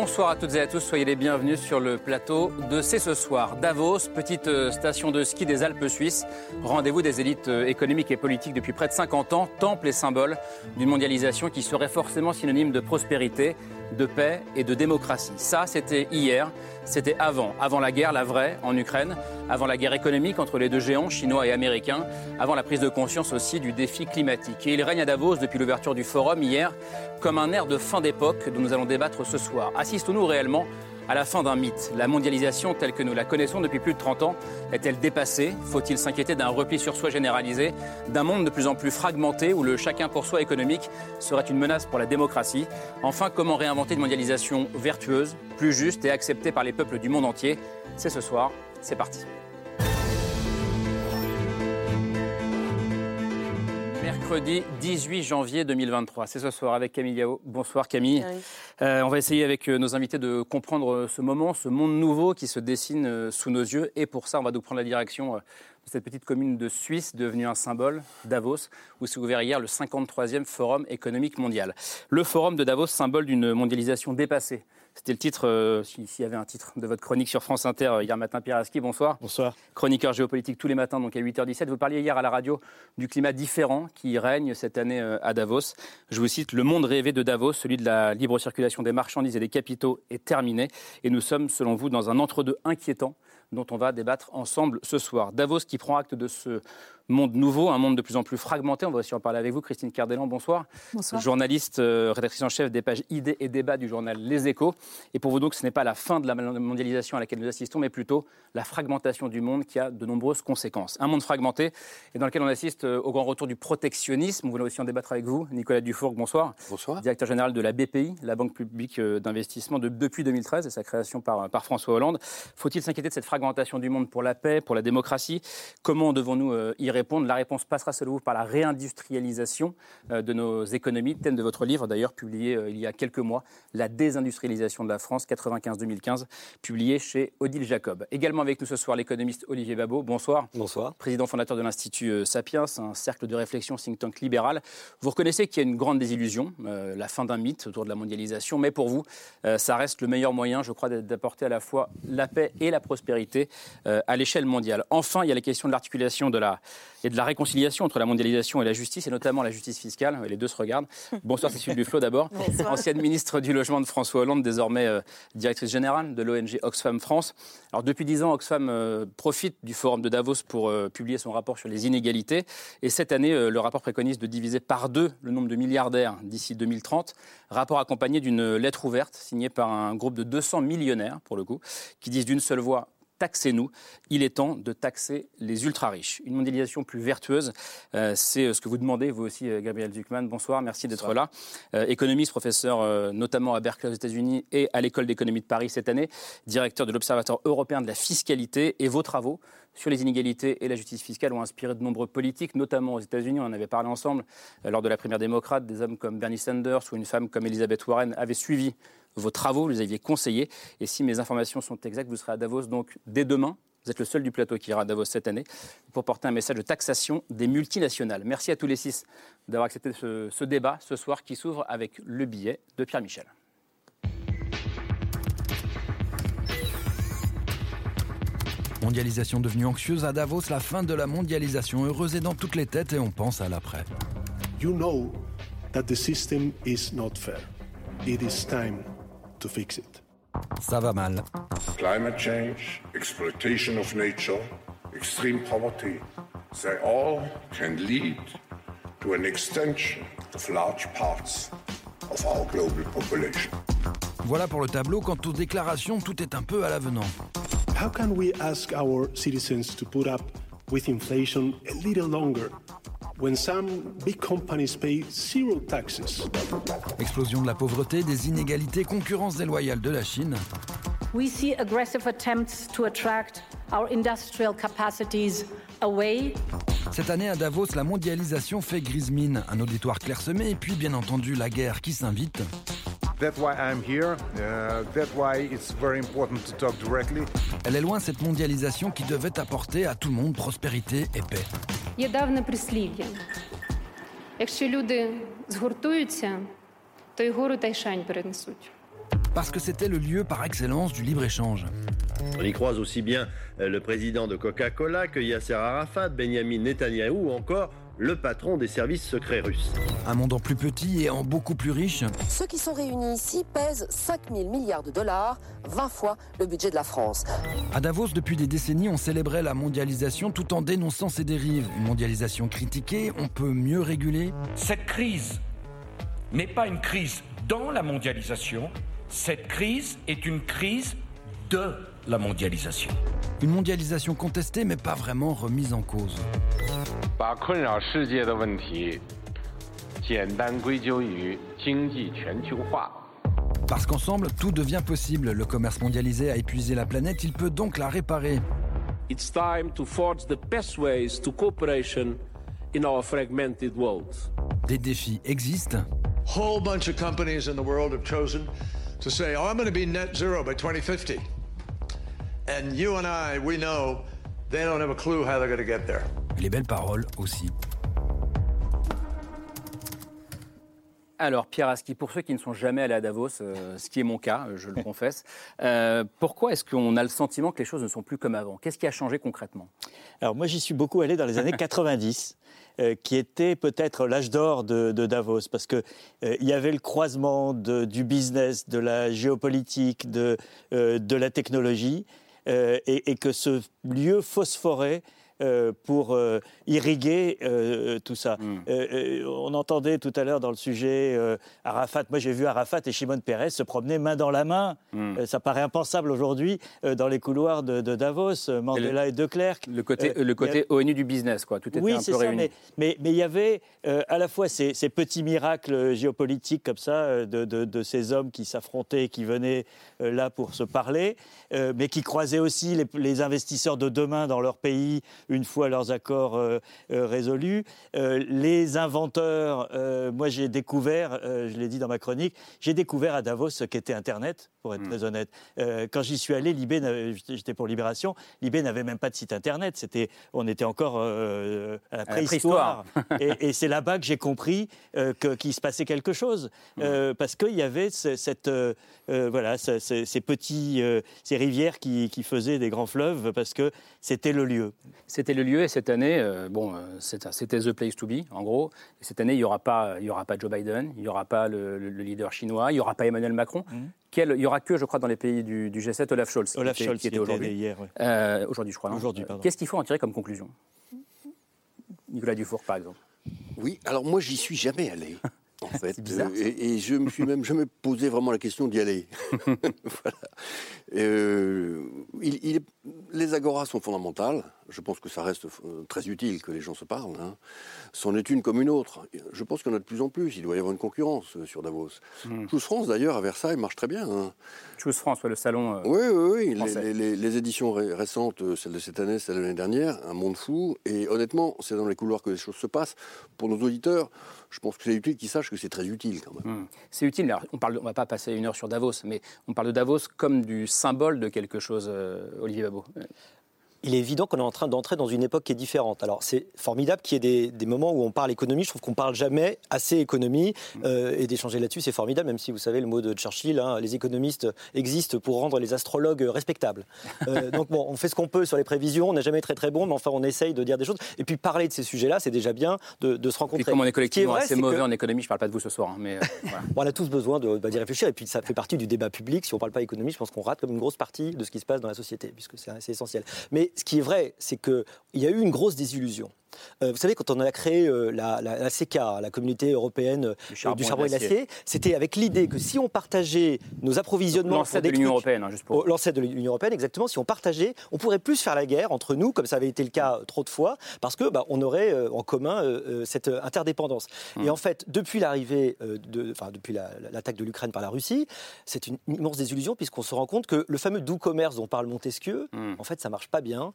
Bonsoir à toutes et à tous, soyez les bienvenus sur le plateau de C'est ce soir. Davos, petite euh, station de ski des Alpes suisses, rendez-vous des élites euh, économiques et politiques depuis près de 50 ans, temple et symbole d'une mondialisation qui serait forcément synonyme de prospérité, de paix et de démocratie. Ça, c'était hier, c'était avant, avant la guerre, la vraie, en Ukraine, avant la guerre économique entre les deux géants, chinois et américains, avant la prise de conscience aussi du défi climatique. Et il règne à Davos depuis l'ouverture du forum hier comme un air de fin d'époque dont nous allons débattre ce soir. Assistons-nous réellement à la fin d'un mythe La mondialisation telle que nous la connaissons depuis plus de 30 ans est-elle dépassée? Faut-il s'inquiéter d'un repli sur soi généralisé, d'un monde de plus en plus fragmenté où le chacun pour soi économique serait une menace pour la démocratie? Enfin, comment réinventer une mondialisation vertueuse, plus juste et acceptée par les peuples du monde entier? C'est ce soir, c'est parti. Mercredi 18 janvier 2023. C'est ce soir avec Camille Yao. Bonsoir Camille. Euh, on va essayer avec euh, nos invités de comprendre euh, ce moment, ce monde nouveau qui se dessine sous nos yeux. Et pour ça, on va donc prendre la direction de cette petite commune de Suisse devenue un symbole, Davos, où s'est ouvert hier le 53e Forum économique mondial. Le Forum de Davos, symbole d'une mondialisation dépassée. C'était le titre, euh, s'il y avait un titre de votre chronique sur France Inter euh, hier matin. Pierre Aski, bonsoir. Bonsoir. Chroniqueur géopolitique tous les matins, donc à 8h17. Vous parliez hier à la radio du climat différent qui règne cette année euh, à Davos. Je vous cite Le monde rêvé de Davos, celui de la libre circulation des marchandises et des capitaux, est terminé. Et nous sommes, selon vous, dans un entre-deux inquiétant dont on va débattre ensemble ce soir. Davos qui prend acte de ce monde nouveau, un monde de plus en plus fragmenté. On va aussi en parler avec vous. Christine Cardellan, bonsoir. Bonsoir. Journaliste, euh, rédactrice en chef des pages idées et débats du journal Les Échos. Et pour vous donc, ce n'est pas la fin de la mondialisation à laquelle nous assistons, mais plutôt la fragmentation du monde qui a de nombreuses conséquences. Un monde fragmenté et dans lequel on assiste euh, au grand retour du protectionnisme. On voulait aussi en débattre avec vous. Nicolas Dufourc, bonsoir. Bonsoir. Directeur général de la BPI, la Banque publique euh, d'investissement depuis 2013 et sa création par, par François Hollande. Faut-il s'inquiéter de cette fragmentation du monde pour la paix, pour la démocratie? Comment devons-nous y répondre La réponse passera selon vous par la réindustrialisation euh, de nos économies, thème de votre livre d'ailleurs publié euh, il y a quelques mois, La désindustrialisation de la France 95-2015, publié chez Odile Jacob. Également avec nous ce soir l'économiste Olivier Babot. Bonsoir. Bonsoir. Président fondateur de l'Institut euh, Sapiens, un cercle de réflexion think tank libéral. Vous reconnaissez qu'il y a une grande désillusion, la fin d'un mythe autour de la mondialisation, mais pour vous, ça reste le meilleur moyen, je crois, d'apporter à la fois la paix et la prospérité à l'échelle mondiale. Enfin, il y a la question de l'articulation de la, et de la réconciliation entre la mondialisation et la justice, et notamment la justice fiscale. Les deux se regardent. Bonsoir Cécile Duflo d'abord, ancienne ministre du Logement de François Hollande, désormais euh, directrice générale de l'ONG Oxfam France. Alors depuis dix ans, Oxfam euh, profite du forum de Davos pour euh, publier son rapport sur les inégalités. Et cette année, le rapport préconise de diviser par deux le nombre de milliardaires d'ici 2030. Rapport accompagné d'une lettre ouverte signée par un groupe de 200 millionnaires, pour le coup, qui disent d'une seule voix taxez-nous. Il est temps de taxer les ultra-riches. Une mondialisation plus vertueuse, euh, c'est euh, ce que vous demandez, vous aussi, euh, Gabriel Zuckman. Bonsoir, merci d'être là. économiste, professeur notamment à Berkeley aux États-Unis et à l'École d'économie de Paris cette année, directeur de l'Observatoire européen de la fiscalité. Et vos travaux sur les inégalités et la justice fiscale ont inspiré de nombreux politiques, notamment aux États-Unis. On en avait parlé ensemble lors de la primaire démocrate. Des hommes comme Bernie Sanders ou une femme comme Elizabeth Warren avaient suivi vos travaux, vous les aviez conseillés. Et si mes informations sont exactes, vous serez à Davos donc dès demain. Vous êtes le seul du plateau qui ira à Davos cette année pour porter un message de taxation des multinationales. Merci à tous les six d'avoir accepté ce, ce débat ce soir qui s'ouvre avec le billet de Pierre Michel. Mondialisation devenue anxieuse à Davos, la fin de la mondialisation heureuse est dans toutes les têtes et on pense à l'après. You know that the system is not fair. It is time to fix it. Ça va mal. Climate change, exploitation of nature, extreme poverty, they all can lead to an extension of large parts of our global population. Voilà pour le tableau. Quant aux déclarations, tout est un peu à l'avenant. How can we ask our citizens to put up with inflation a little longer? When some big companies pay zero taxes. Explosion de la pauvreté, des inégalités, concurrence déloyale de la Chine. We see aggressive attempts to attract our industrial capacities away Cette année à Davos, la mondialisation fait grise mine, un auditoire clairsemé et puis bien entendu la guerre qui s'invite. That's why I'm here. Uh, that's why it's very important to talk directly. Elle est loin cette mondialisation qui devait apporter à tout le monde prospérité et paix. Є давне прислів'я. Якщо люди згуртуються, то й гору та й шань перенесуть. Parce que c'était le lieu par excellence du libre-échange. On y croise aussi bien euh, le président de Coca-Cola que Yasser Arafat, Benjamin Netanyahou ou encore le patron des services secrets russes. Un monde en plus petit et en beaucoup plus riche. Ceux qui sont réunis ici pèsent 5 000 milliards de dollars, 20 fois le budget de la France. À Davos, depuis des décennies, on célébrait la mondialisation tout en dénonçant ses dérives. Une mondialisation critiquée, on peut mieux réguler. Cette crise n'est pas une crise dans la mondialisation, cette crise est une crise de la mondialisation. Une mondialisation contestée mais pas vraiment remise en cause. Parce qu'ensemble, tout devient possible. Le commerce mondialisé a épuisé la planète, il peut donc la réparer. It's time to forge the best ways to cooperation in our fragmented world. Des défis existent. Whole bunch of companies in the world have chosen to say, oh, I'm going to be net zero by 2050. And you and I, we know they don't have a clue how they're going to get there. Les belles paroles aussi. Alors, Pierre Aski, pour ceux qui ne sont jamais allés à Davos, euh, ce qui est mon cas, je le confesse, euh, pourquoi est-ce qu'on a le sentiment que les choses ne sont plus comme avant? Qu'est-ce qui a changé concrètement? Alors, moi, j'y suis beaucoup allé dans les années 90. Euh, qui était peut-être l'âge d'or de, de, Davos, parce qu'il euh, y avait le croisement de, du business, de la géopolitique, de, euh, de la technologie, et, et, que ce lieu phosphorait euh, pour euh, irriguer euh, tout ça. Mm. on entendait tout à l'heure dans le sujet Arafat. Moi, j'ai vu Arafat et Shimon Peres se promener main dans la main. Mm. ça paraît impensable aujourd'hui dans les couloirs de, de Davos, Mandela et, le, et De Klerk. Le côté, le côté a... ONU du business, quoi. Tout était oui, un peu ça, réuni. Mais, mais, mais il y avait à la fois ces, ces, petits miracles géopolitiques comme ça, de, de, de ces hommes qui s'affrontaient, qui venaient là pour se parler, mais qui croisaient aussi les, les investisseurs de demain dans leur pays une fois leurs accords euh, euh, résolus. Euh, les inventeurs, moi j'ai découvert, je l'ai dit dans ma chronique, j'ai découvert à Davos ce qu'était Internet, pour être mmh. très honnête. quand j'y suis allé, Libé, j'étais pour Libération, Libé n'avait même pas de site Internet. C'était, on était encore à la préhistoire. et, et c'est là-bas que j'ai compris qu'il se passait quelque chose. Mmh. parce qu'il y avait ce, cette, voilà, ces, ces petits, ces rivières qui, qui faisaient des grands fleuves, parce que c'était le lieu. C'était le lieu et cette année, euh, bon, c'était the place to be, en gros. Et cette année, il n'y aura, pas, il y aura pas Joe Biden, il n'y aura pas le, le, le, leader chinois, il n'y aura pas Emmanuel Macron. Mmh. Quel, il n'y aura que, je crois, dans les pays du, du G7, Olaf Scholz, Olaf qui, Scholz, était, qui était aujourd'hui. Hier, ouais. euh, aujourd'hui, je crois. Aujourd'hui, pardon. Qu'est-ce qu'il faut en tirer comme conclusion? Nicolas Dufour, par exemple. Oui, alors moi, j'y suis jamais allé. En fait, bizarre, euh, et, et, je me suis même jamais posé vraiment la question d'y aller. voilà. Euh, il, il, les agoras sont fondamentales. Je pense que ça reste très utile que les gens se parlent. Hein. C'en est une comme une autre. Je pense qu'il y en a de plus en plus. Il doit y avoir une concurrence sur Davos. Mm. Choose France, d'ailleurs, à Versailles, marche très bien. Hein. Choose France, ouais, le salon. Euh, oui, oui, oui. Les, les, les, éditions ré récentes, celle de cette année, celle de l'année dernière, un monde fou. Et honnêtement, c'est dans les couloirs que les choses se passent. Pour nos auditeurs, je pense que c'est utile qu'ils sachent que c'est très utile quand même. Mm. C'est utile. Alors, on on va pas passer une heure sur Davos, mais on parle de Davos comme du symbole de quelque chose, euh, Olivier Babot il est évident qu'on est en train d'entrer dans une époque qui est différente. Alors c'est formidable qu'il y ait des, des, moments où on parle économie. Je trouve qu'on parle jamais assez économie euh, et d'échanger là-dessus, c'est formidable. Même si vous savez le mot de Churchill, hein, les économistes existent pour rendre les astrologues respectables. Euh, donc bon, on fait ce qu'on peut sur les prévisions. On n'est jamais très très bon, mais enfin on essaye de dire des choses. Et puis parler de ces sujets-là, c'est déjà bien de, de se rencontrer. Et comme on est collectivement assez mauvais que... en économie, je parle pas de vous ce soir, hein, mais euh, voilà. bon, on a tous besoin de bah, d'y réfléchir. Et puis ça fait partie du débat public. Si on parle pas économie, je pense qu'on rate comme une grosse partie de ce qui se passe dans la société, puisque c'est essentiel. Mais ce qui est vrai, c'est qu'il y a eu une grosse désillusion. Euh, vous savez, quand on a créé euh, la, la, la, CK, la communauté européenne euh, du charbon, du charbon et de l'acier, c'était avec l'idée que si on partageait nos approvisionnements. L'ancêtre de l'Union européenne, hein, juste pour. L'ancêtre de l'Union européenne, exactement. Si on partageait, on pourrait plus faire la guerre entre nous, comme ça avait été le cas trop de fois, parce que bah, on aurait en commun euh, cette interdépendance. Mmh. Et en fait, depuis l'arrivée, de, enfin depuis l'attaque la, de l'Ukraine par la Russie, c'est une, une, immense désillusion puisqu'on se rend compte que le fameux doux commerce dont parle Montesquieu, mmh. en fait, ça marche pas bien,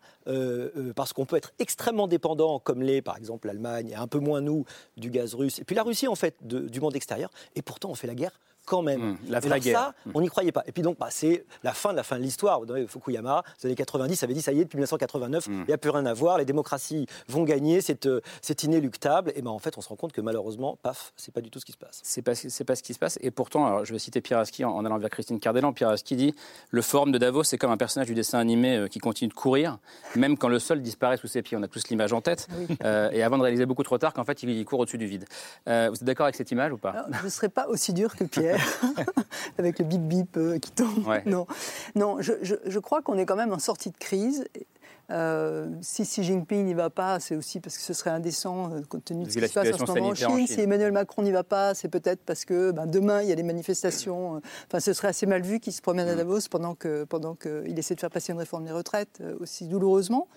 parce qu'on peut être extrêmement dépendant comme l'est par exemple l'Allemagne, et un peu moins nous du gaz russe, et puis la Russie en fait du monde extérieur, et pourtant on fait la guerre quand même. Mmh, la Et vraie alors guerre. ça, Mmh. on n'y croyait pas. Et puis donc, bah, c'est la fin de la fin de l'histoire. Vous savez, Fukuyama, les années 90, avait dit ça y est, depuis 1989, il Mmh. n'y a plus rien à voir, les démocraties vont gagner, c'est euh, inéluctable. Et ben en fait, on se rend compte que malheureusement, paf, c'est pas du tout ce qui se passe. C'est pas, pas ce qui se passe. Et pourtant, alors, je vais citer Pierre Aski en, en allant vers Christine Cardellan. Pierre Aski dit Le forum de Davos, c'est comme un personnage du dessin animé euh, qui continue de courir, même quand le sol disparaît sous ses pieds. On a tous l'image en tête. Euh, et avant de réaliser beaucoup trop tard qu'en fait, il, il court au-dessus du vide. Euh, vous êtes d'accord avec cette image ou pas? Alors, je ne serais pas aussi dur que Pierre, avec le bip bip euh, qui tombe. Ouais. Non, non je, je- je crois qu'on est quand même en sortie de crise. Euh, si Xi Jinping n'y va pas, c'est aussi parce que ce serait indécent euh, compte tenu de ce qui se passe en ce moment en Chine. Si Emmanuel Macron n'y va pas, c'est peut-être parce que ben, demain il y a des manifestations. euh, Enfin, ce serait assez mal vu qu'il se promène Mm. à Davos pendant que pendant qu'il essaie de faire passer une réforme des retraites euh, aussi douloureusement.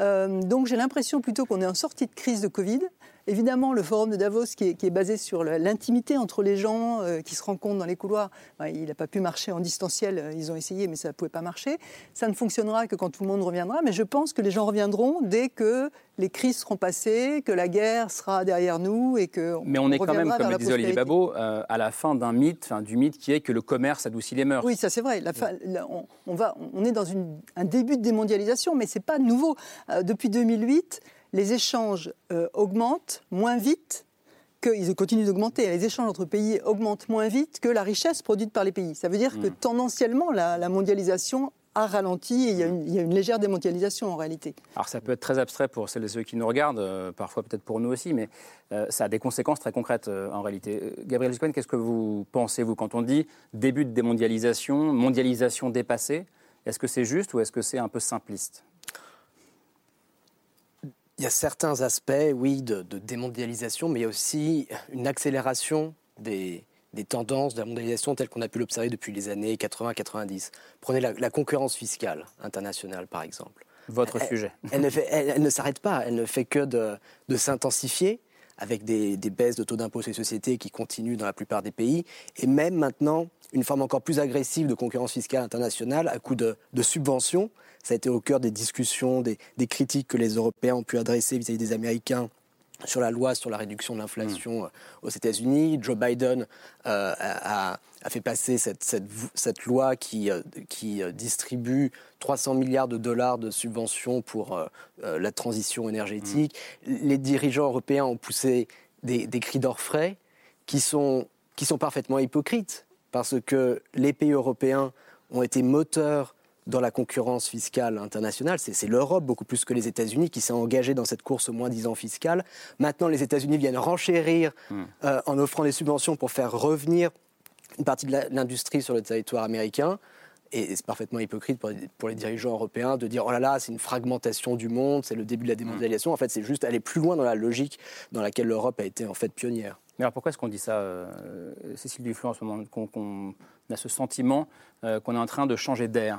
Euh, donc j'ai l'impression plutôt qu'on est en sortie de crise de Covid. Évidemment, le forum de Davos, qui est, qui est basé sur l'intimité entre les gens euh, qui se rencontrent dans les couloirs, ben, il n'a pas pu marcher en distanciel. euh, Ils ont essayé, mais ça ne pouvait pas marcher. Ça ne fonctionnera que quand tout le monde reviendra. Mais je pense que les gens reviendront dès que les crises seront passées, que la guerre sera derrière nous et que. Mais on est quand même, comme le disait Olivier. Babot, euh, à la fin d'un mythe, enfin, du mythe qui est que le commerce adoucit les mœurs. Oui, ça c'est vrai. La fin- la- on, on va, on est dans une- un début de démondialisation, mais ce n'est pas nouveau. Euh, depuis 2008, les échanges euh, augmentent moins vite qu'ils continuent d'augmenter. Les échanges entre pays augmentent moins vite que la richesse produite par les pays. Ça veut dire que Mm. tendanciellement, la, la mondialisation a ralenti et il y a, une, il y a une légère démondialisation en réalité. Alors ça peut être très abstrait pour celles et ceux qui nous regardent, euh, parfois peut-être pour nous aussi, mais euh, ça a des conséquences très concrètes euh, en réalité. Gabriel Zucman, qu'est-ce que vous pensez, vous, quand on dit début de démondialisation, mondialisation dépassée? Est-ce que c'est juste ou est-ce que c'est un peu simpliste? Il y a certains aspects, oui, de, de démondialisation, mais il y a aussi une accélération des, des tendances de la mondialisation telles qu'on a pu l'observer depuis les années 80-90. Prenez la, la concurrence fiscale internationale, par exemple. Votre Elle- sujet. Elle ne, fait- elle- elle ne s'arrête pas, elle ne fait que de, de s'intensifier avec des, des baisses de taux d'impôt sur les sociétés qui continuent dans la plupart des pays, et même maintenant une forme encore plus agressive de concurrence fiscale internationale à coup de, de subventions. Ça a été au cœur des discussions, des, des critiques que les Européens ont pu adresser vis-à-vis des Américains sur la loi sur la réduction de l'inflation euh, aux États-Unis. Joe Biden euh, a, fait passer cette, cette, cette loi qui, euh, qui distribue 300 milliards de dollars de subventions pour euh, la transition énergétique. Les dirigeants européens ont poussé des, des cris d'orfraie qui sont, qui sont parfaitement hypocrites parce que les pays européens ont été moteurs dans la concurrence fiscale internationale. C'est l'Europe, beaucoup plus que les États-Unis, qui s'est engagée dans cette course au moins 10 ans fiscale. Maintenant, les États-Unis viennent renchérir euh, en offrant des subventions pour faire revenir une partie de l'industrie sur le territoire américain. Et c'est parfaitement hypocrite pour, pour les dirigeants européens de dire oh là là, c'est une fragmentation du monde, c'est le début de la démondialisation. En fait, c'est juste aller plus loin dans la logique dans laquelle l'Europe a été en fait pionnière. Mais alors pourquoi est-ce qu'on dit ça, euh, Cécile Duflo, en ce moment, qu'on qu'on a ce sentiment euh, qu'on est en train de changer d'air,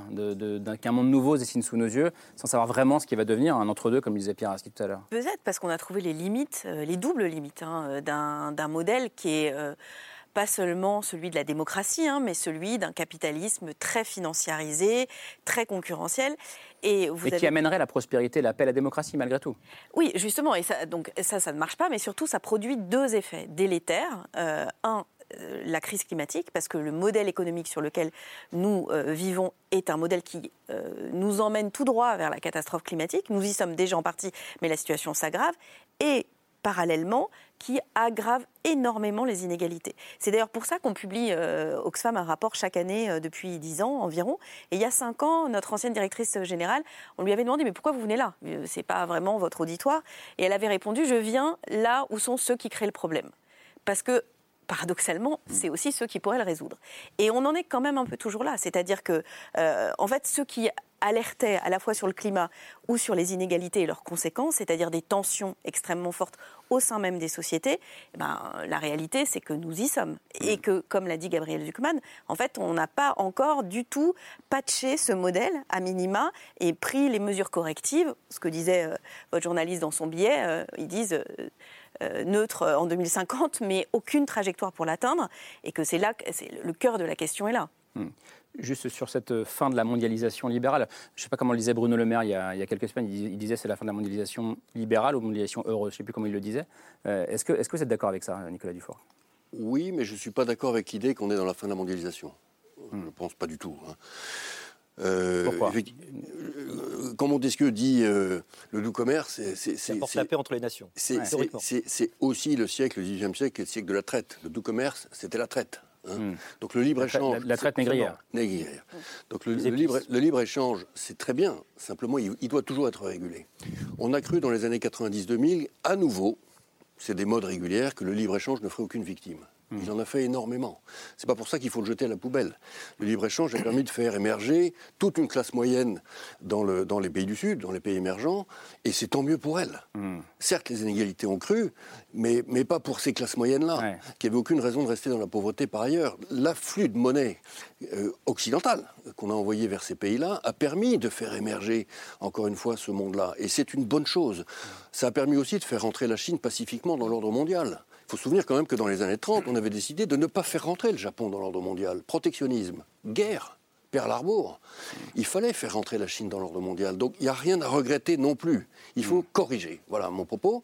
qu'un monde nouveau se dessine sous nos yeux, sans savoir vraiment ce qui va devenir un entre-deux, comme disait Pierre Aski tout à l'heure Peut-être parce qu'on a trouvé les limites, euh, les doubles limites hein, euh, d'un modèle qui est euh, pas seulement celui de la démocratie, hein, mais celui d'un capitalisme très financiarisé, très concurrentiel. Et, vous Et qui amènerait la prospérité, la paix, la démocratie, malgré tout. Oui, justement, et ça, donc ça, ça ne marche pas, mais surtout, ça produit deux effets délétères. Euh, un, la crise climatique, parce que le modèle économique sur lequel nous euh, vivons est un modèle qui euh, nous emmène tout droit vers la catastrophe climatique. Nous y sommes déjà en partie, mais la situation s'aggrave. Et parallèlement, qui aggrave énormément les inégalités. C'est d'ailleurs pour ça qu'on publie euh, Oxfam un rapport chaque année euh, depuis dix ans environ. Et il y a cinq ans, notre ancienne directrice générale, on lui avait demandé mais pourquoi vous venez là? Euh, C'est pas vraiment votre auditoire. Et elle avait répondu je viens là où sont ceux qui créent le problème. Parce que paradoxalement, c'est aussi ceux qui pourraient le résoudre. Et on en est quand même un peu toujours là. C'est-à-dire que, euh, en fait, ceux qui alertaient à la fois sur le climat ou sur les inégalités et leurs conséquences, c'est-à-dire des tensions extrêmement fortes au sein même des sociétés, eh ben, la réalité, c'est que nous y sommes. Et que, comme l'a dit Gabriel Zuckman, en fait, on n'a pas encore du tout patché ce modèle à minima et pris les mesures correctives. Ce que disait euh, votre journaliste dans son billet, euh, ils disent... euh, neutre en 2050, mais aucune trajectoire pour l'atteindre, et que c'est là, le cœur de la question est là. Hmm. Juste sur cette fin de la mondialisation libérale, je ne sais pas comment le disait Bruno Le Maire il y a, il y a quelques semaines, il, disait c'est la fin de la mondialisation libérale ou mondialisation heureuse, je ne sais plus comment il le disait. Euh, est-ce, que, est-ce que vous êtes d'accord avec ça, Nicolas Dufort Oui, mais je ne suis pas d'accord avec l'idée qu'on est dans la fin de la mondialisation. Je ne pense pas du tout. hein. Euh, Pourquoi? euh, Quand Montesquieu dit euh, le doux commerce, c'est, c'est, la paix entre les nations. c'est- Ouais. c'est- Théoriquement. c'est- c'est aussi le siècle, le XVIIIe siècle, qui est le siècle de la traite. Le doux commerce, c'était la traite. Hein. Donc le libre-échange. la- la traite négrière. négrière. Donc le, Les le épices. libre, le libre-échange, c'est très bien. Simplement, il, il doit toujours être régulé. On a cru dans les années 90-2000, à nouveau, c'est des modes régulières, que le libre-échange ne ferait aucune victime. Il en a fait énormément. C'est pas pour ça qu'il faut le jeter à la poubelle. Le libre-échange a permis de faire émerger toute une classe moyenne dans, le- dans les pays du Sud, dans les pays émergents, et c'est tant mieux pour elle. Certes, les inégalités ont cru, mais, mais pas pour ces classes moyennes-là, qui n'avaient aucune raison de rester dans la pauvreté par ailleurs. L'afflux de monnaie euh, occidentale qu'on a envoyé vers ces pays-là a permis de faire émerger, encore une fois, ce monde-là. Et c'est une bonne chose. Ça a permis aussi de faire rentrer la Chine pacifiquement dans l'ordre mondial. Il faut se souvenir quand même que dans les années 30, on avait décidé de ne pas faire rentrer le Japon dans l'ordre mondial. Protectionnisme, guerre, Pearl Harbor. Il fallait faire rentrer la Chine dans l'ordre mondial. Donc il n'y a rien à regretter non plus. Il faut corriger. Voilà mon propos.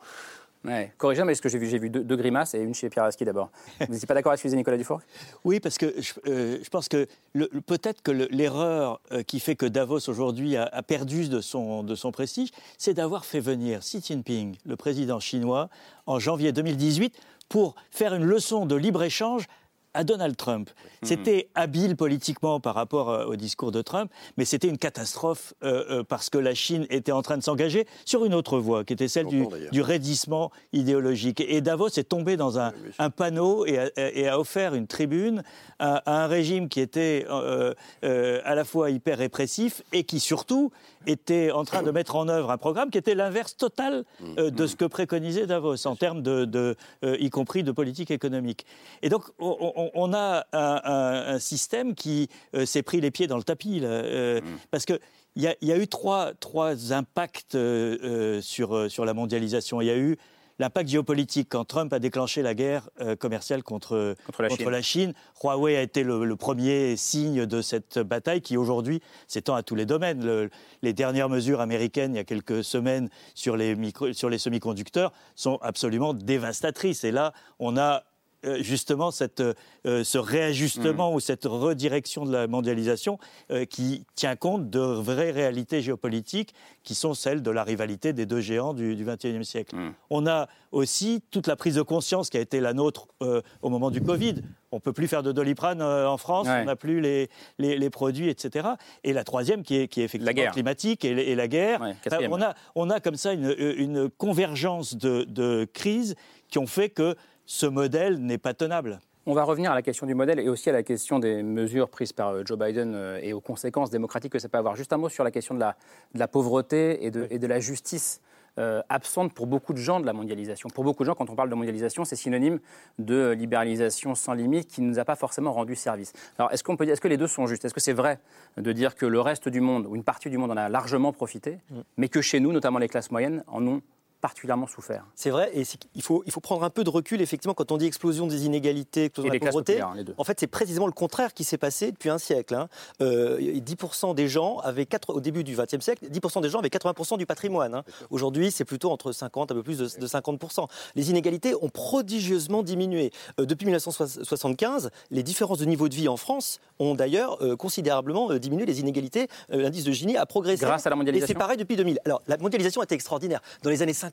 Ouais, corrigez, mais ce que j'ai vu, j'ai vu deux, deux grimaces et une chez Pierre Aski d'abord. Vous n'étiez pas d'accord avec ce que disait Nicolas Dufour? Oui, parce que je, euh, je pense que le- le- peut-être que le- l'erreur euh, qui fait que Davos aujourd'hui a, a perdu de son, de son prestige, c'est d'avoir fait venir Xi Jinping, le président chinois, en janvier 2018 pour faire une leçon de libre-échange à Donald Trump. C'était habile politiquement par rapport euh, au discours de Trump, mais c'était une catastrophe euh, euh, parce que la Chine était en train de s'engager sur une autre voie, qui était celle du, raidissement idéologique. Et Davos est tombé dans un, un panneau et a, et a offert une tribune à, à un régime qui était euh, euh, à la fois hyper répressif et qui surtout était en train de mettre en œuvre un programme qui était l'inverse total de ce que préconisait Davos en termes de, de, y compris de politique économique. Et donc on, on- on a un, un- un système qui euh, s'est pris les pieds dans le tapis là, euh, parce que il y, a, il y a eu trois, trois impacts euh, sur, sur la mondialisation. Il y a eu l'impact géopolitique quand Trump a déclenché la guerre commerciale contre, Contre la Chine. Huawei a été le, le premier signe de cette bataille qui aujourd'hui s'étend à tous les domaines. Le- les dernières mesures américaines il y a quelques semaines sur les, micro- sur les semi-conducteurs sont absolument dévastatrices. Et là, on a euh, justement cette, euh, ce réajustement ou cette redirection de la mondialisation euh, qui tient compte de vraies réalités géopolitiques qui sont celles de la rivalité des deux géants du XXIe siècle. On a aussi toute la prise de conscience qui a été la nôtre au moment du Covid. On ne peut plus faire de doliprane en France, Ouais. on n'a plus les, les, les produits, etc. Et la troisième qui est, qui est effectivement guerre. climatique et, et la guerre. Ouais, Enfin, quatrième. on, a, on a comme ça une, une convergence de, de crises qui ont fait que ce modèle n'est pas tenable. On va revenir à la question du modèle et aussi à la question des mesures prises par euh, Joe Biden euh, et aux conséquences démocratiques que ça peut avoir. Juste un mot sur la question de la, de la pauvreté et de, et de la justice. euh, absente pour beaucoup de gens de la mondialisation. Pour beaucoup de gens, quand on parle de mondialisation, c'est synonyme de libéralisation sans limite qui ne nous a pas forcément rendu service. Alors, est-ce qu'on peut dire, est-ce que les deux sont justes? Est-ce que c'est vrai de dire que le reste du monde ou une partie du monde en a largement profité, mais que chez nous, notamment les classes moyennes, en ont particulièrement souffert C'est vrai, et qu'il faut, il faut prendre un peu de recul, effectivement, quand on dit explosion des inégalités, explosion Et de la pauvreté. deux. En fait, c'est précisément le contraire qui s'est passé depuis un siècle. hein. Euh, 10% des gens avaient, quatre- au début du XXe siècle, 10% des gens avaient 80% du patrimoine. hein. Aujourd'hui, c'est plutôt entre 50, un peu plus de, de 50%. Les inégalités ont prodigieusement diminué. Euh, depuis 1975, les différences de niveau de vie en France ont d'ailleurs euh, considérablement diminué. Les inégalités, l'indice de Gini a progressé. Grâce à la mondialisation Et c'est pareil depuis 2000. Alors, la mondialisation été extraordinaire. Dans les années 50,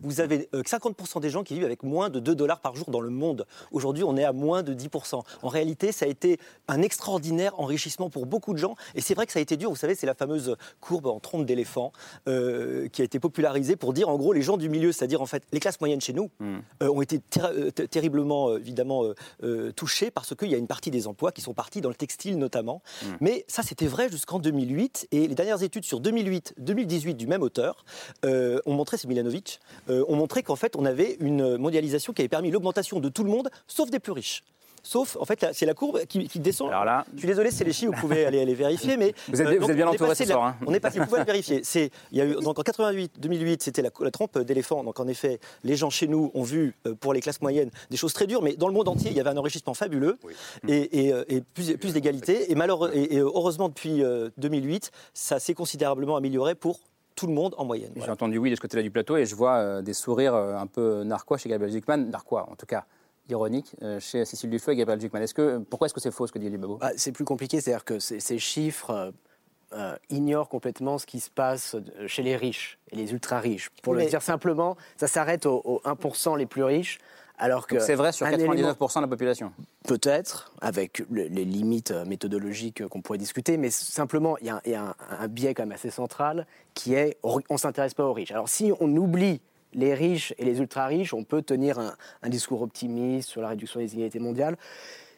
vous avez euh, 50% des gens qui vivent avec moins de 2 dollars par jour dans le monde. Aujourd'hui, on est à moins de 10%. En réalité, ça a été un extraordinaire enrichissement pour beaucoup de gens. Et c'est vrai que ça a été dur. Vous savez, c'est la fameuse courbe en trompe d'éléphant euh, qui a été popularisée pour dire, en gros, les gens du milieu, c'est-à-dire en fait les classes moyennes chez nous, euh, ont été ter- euh, ter- terriblement, euh, évidemment, euh, euh, touchés parce qu'il y a une partie des emplois qui sont partis dans le textile notamment. Mais ça, c'était vrai jusqu'en 2008. Et les dernières études sur 2008-2018 du même auteur euh, ont montré, c'est Milanovic, euh, ont montré qu'en fait, on avait une mondialisation qui avait permis l'augmentation de tout le monde, sauf des plus riches. sauf, en fait, c'est la courbe qui, qui descend. Alors là, Je suis désolé, c'est les chiffres, vous pouvez aller les vérifier, mais Vous êtes- vous donc, êtes bien est entouré ce soir, hein. On est passé, vous pouvez le vérifier. C'est, il y a eu donc en 88, 2008, c'était la, la trompe d'éléphant. Donc en effet, les gens chez nous ont vu euh, pour les classes moyennes des choses très dures, mais dans le monde entier, il y avait un enrichissement fabuleux et, et, euh, et plus, plus d'égalité. Et, et, et heureusement, depuis euh, 2008, ça s'est considérablement amélioré pour tout le monde en moyenne. J'ai entendu oui de ce côté-là du plateau et je vois euh, des sourires euh, un peu narquois chez Gabriel Zuckman, narquois en tout cas ironique, euh, chez Cécile Duflo et Gabriel Zuckman. Est-ce que, pourquoi est-ce que c'est faux ce que dit Elie Babo Bah, c'est plus compliqué, c'est-à-dire que ces, chiffres euh, euh, ignorent complètement ce qui se passe euh, chez les riches et les ultra-riches. Pour Mais- le dire simplement, ça s'arrête aux, aux 1% les plus riches, alors que... C'est vrai sur un 99% élément- de la population. Peut-être, avec le- les limites euh, méthodologiques euh, qu'on pourrait discuter, mais simplement, il y a, un- il y a un, un biais quand même assez central qui est on ne s'intéresse pas aux riches. Alors si on oublie les riches et les ultra-riches, on peut tenir un, un discours optimiste sur la réduction des inégalités mondiales.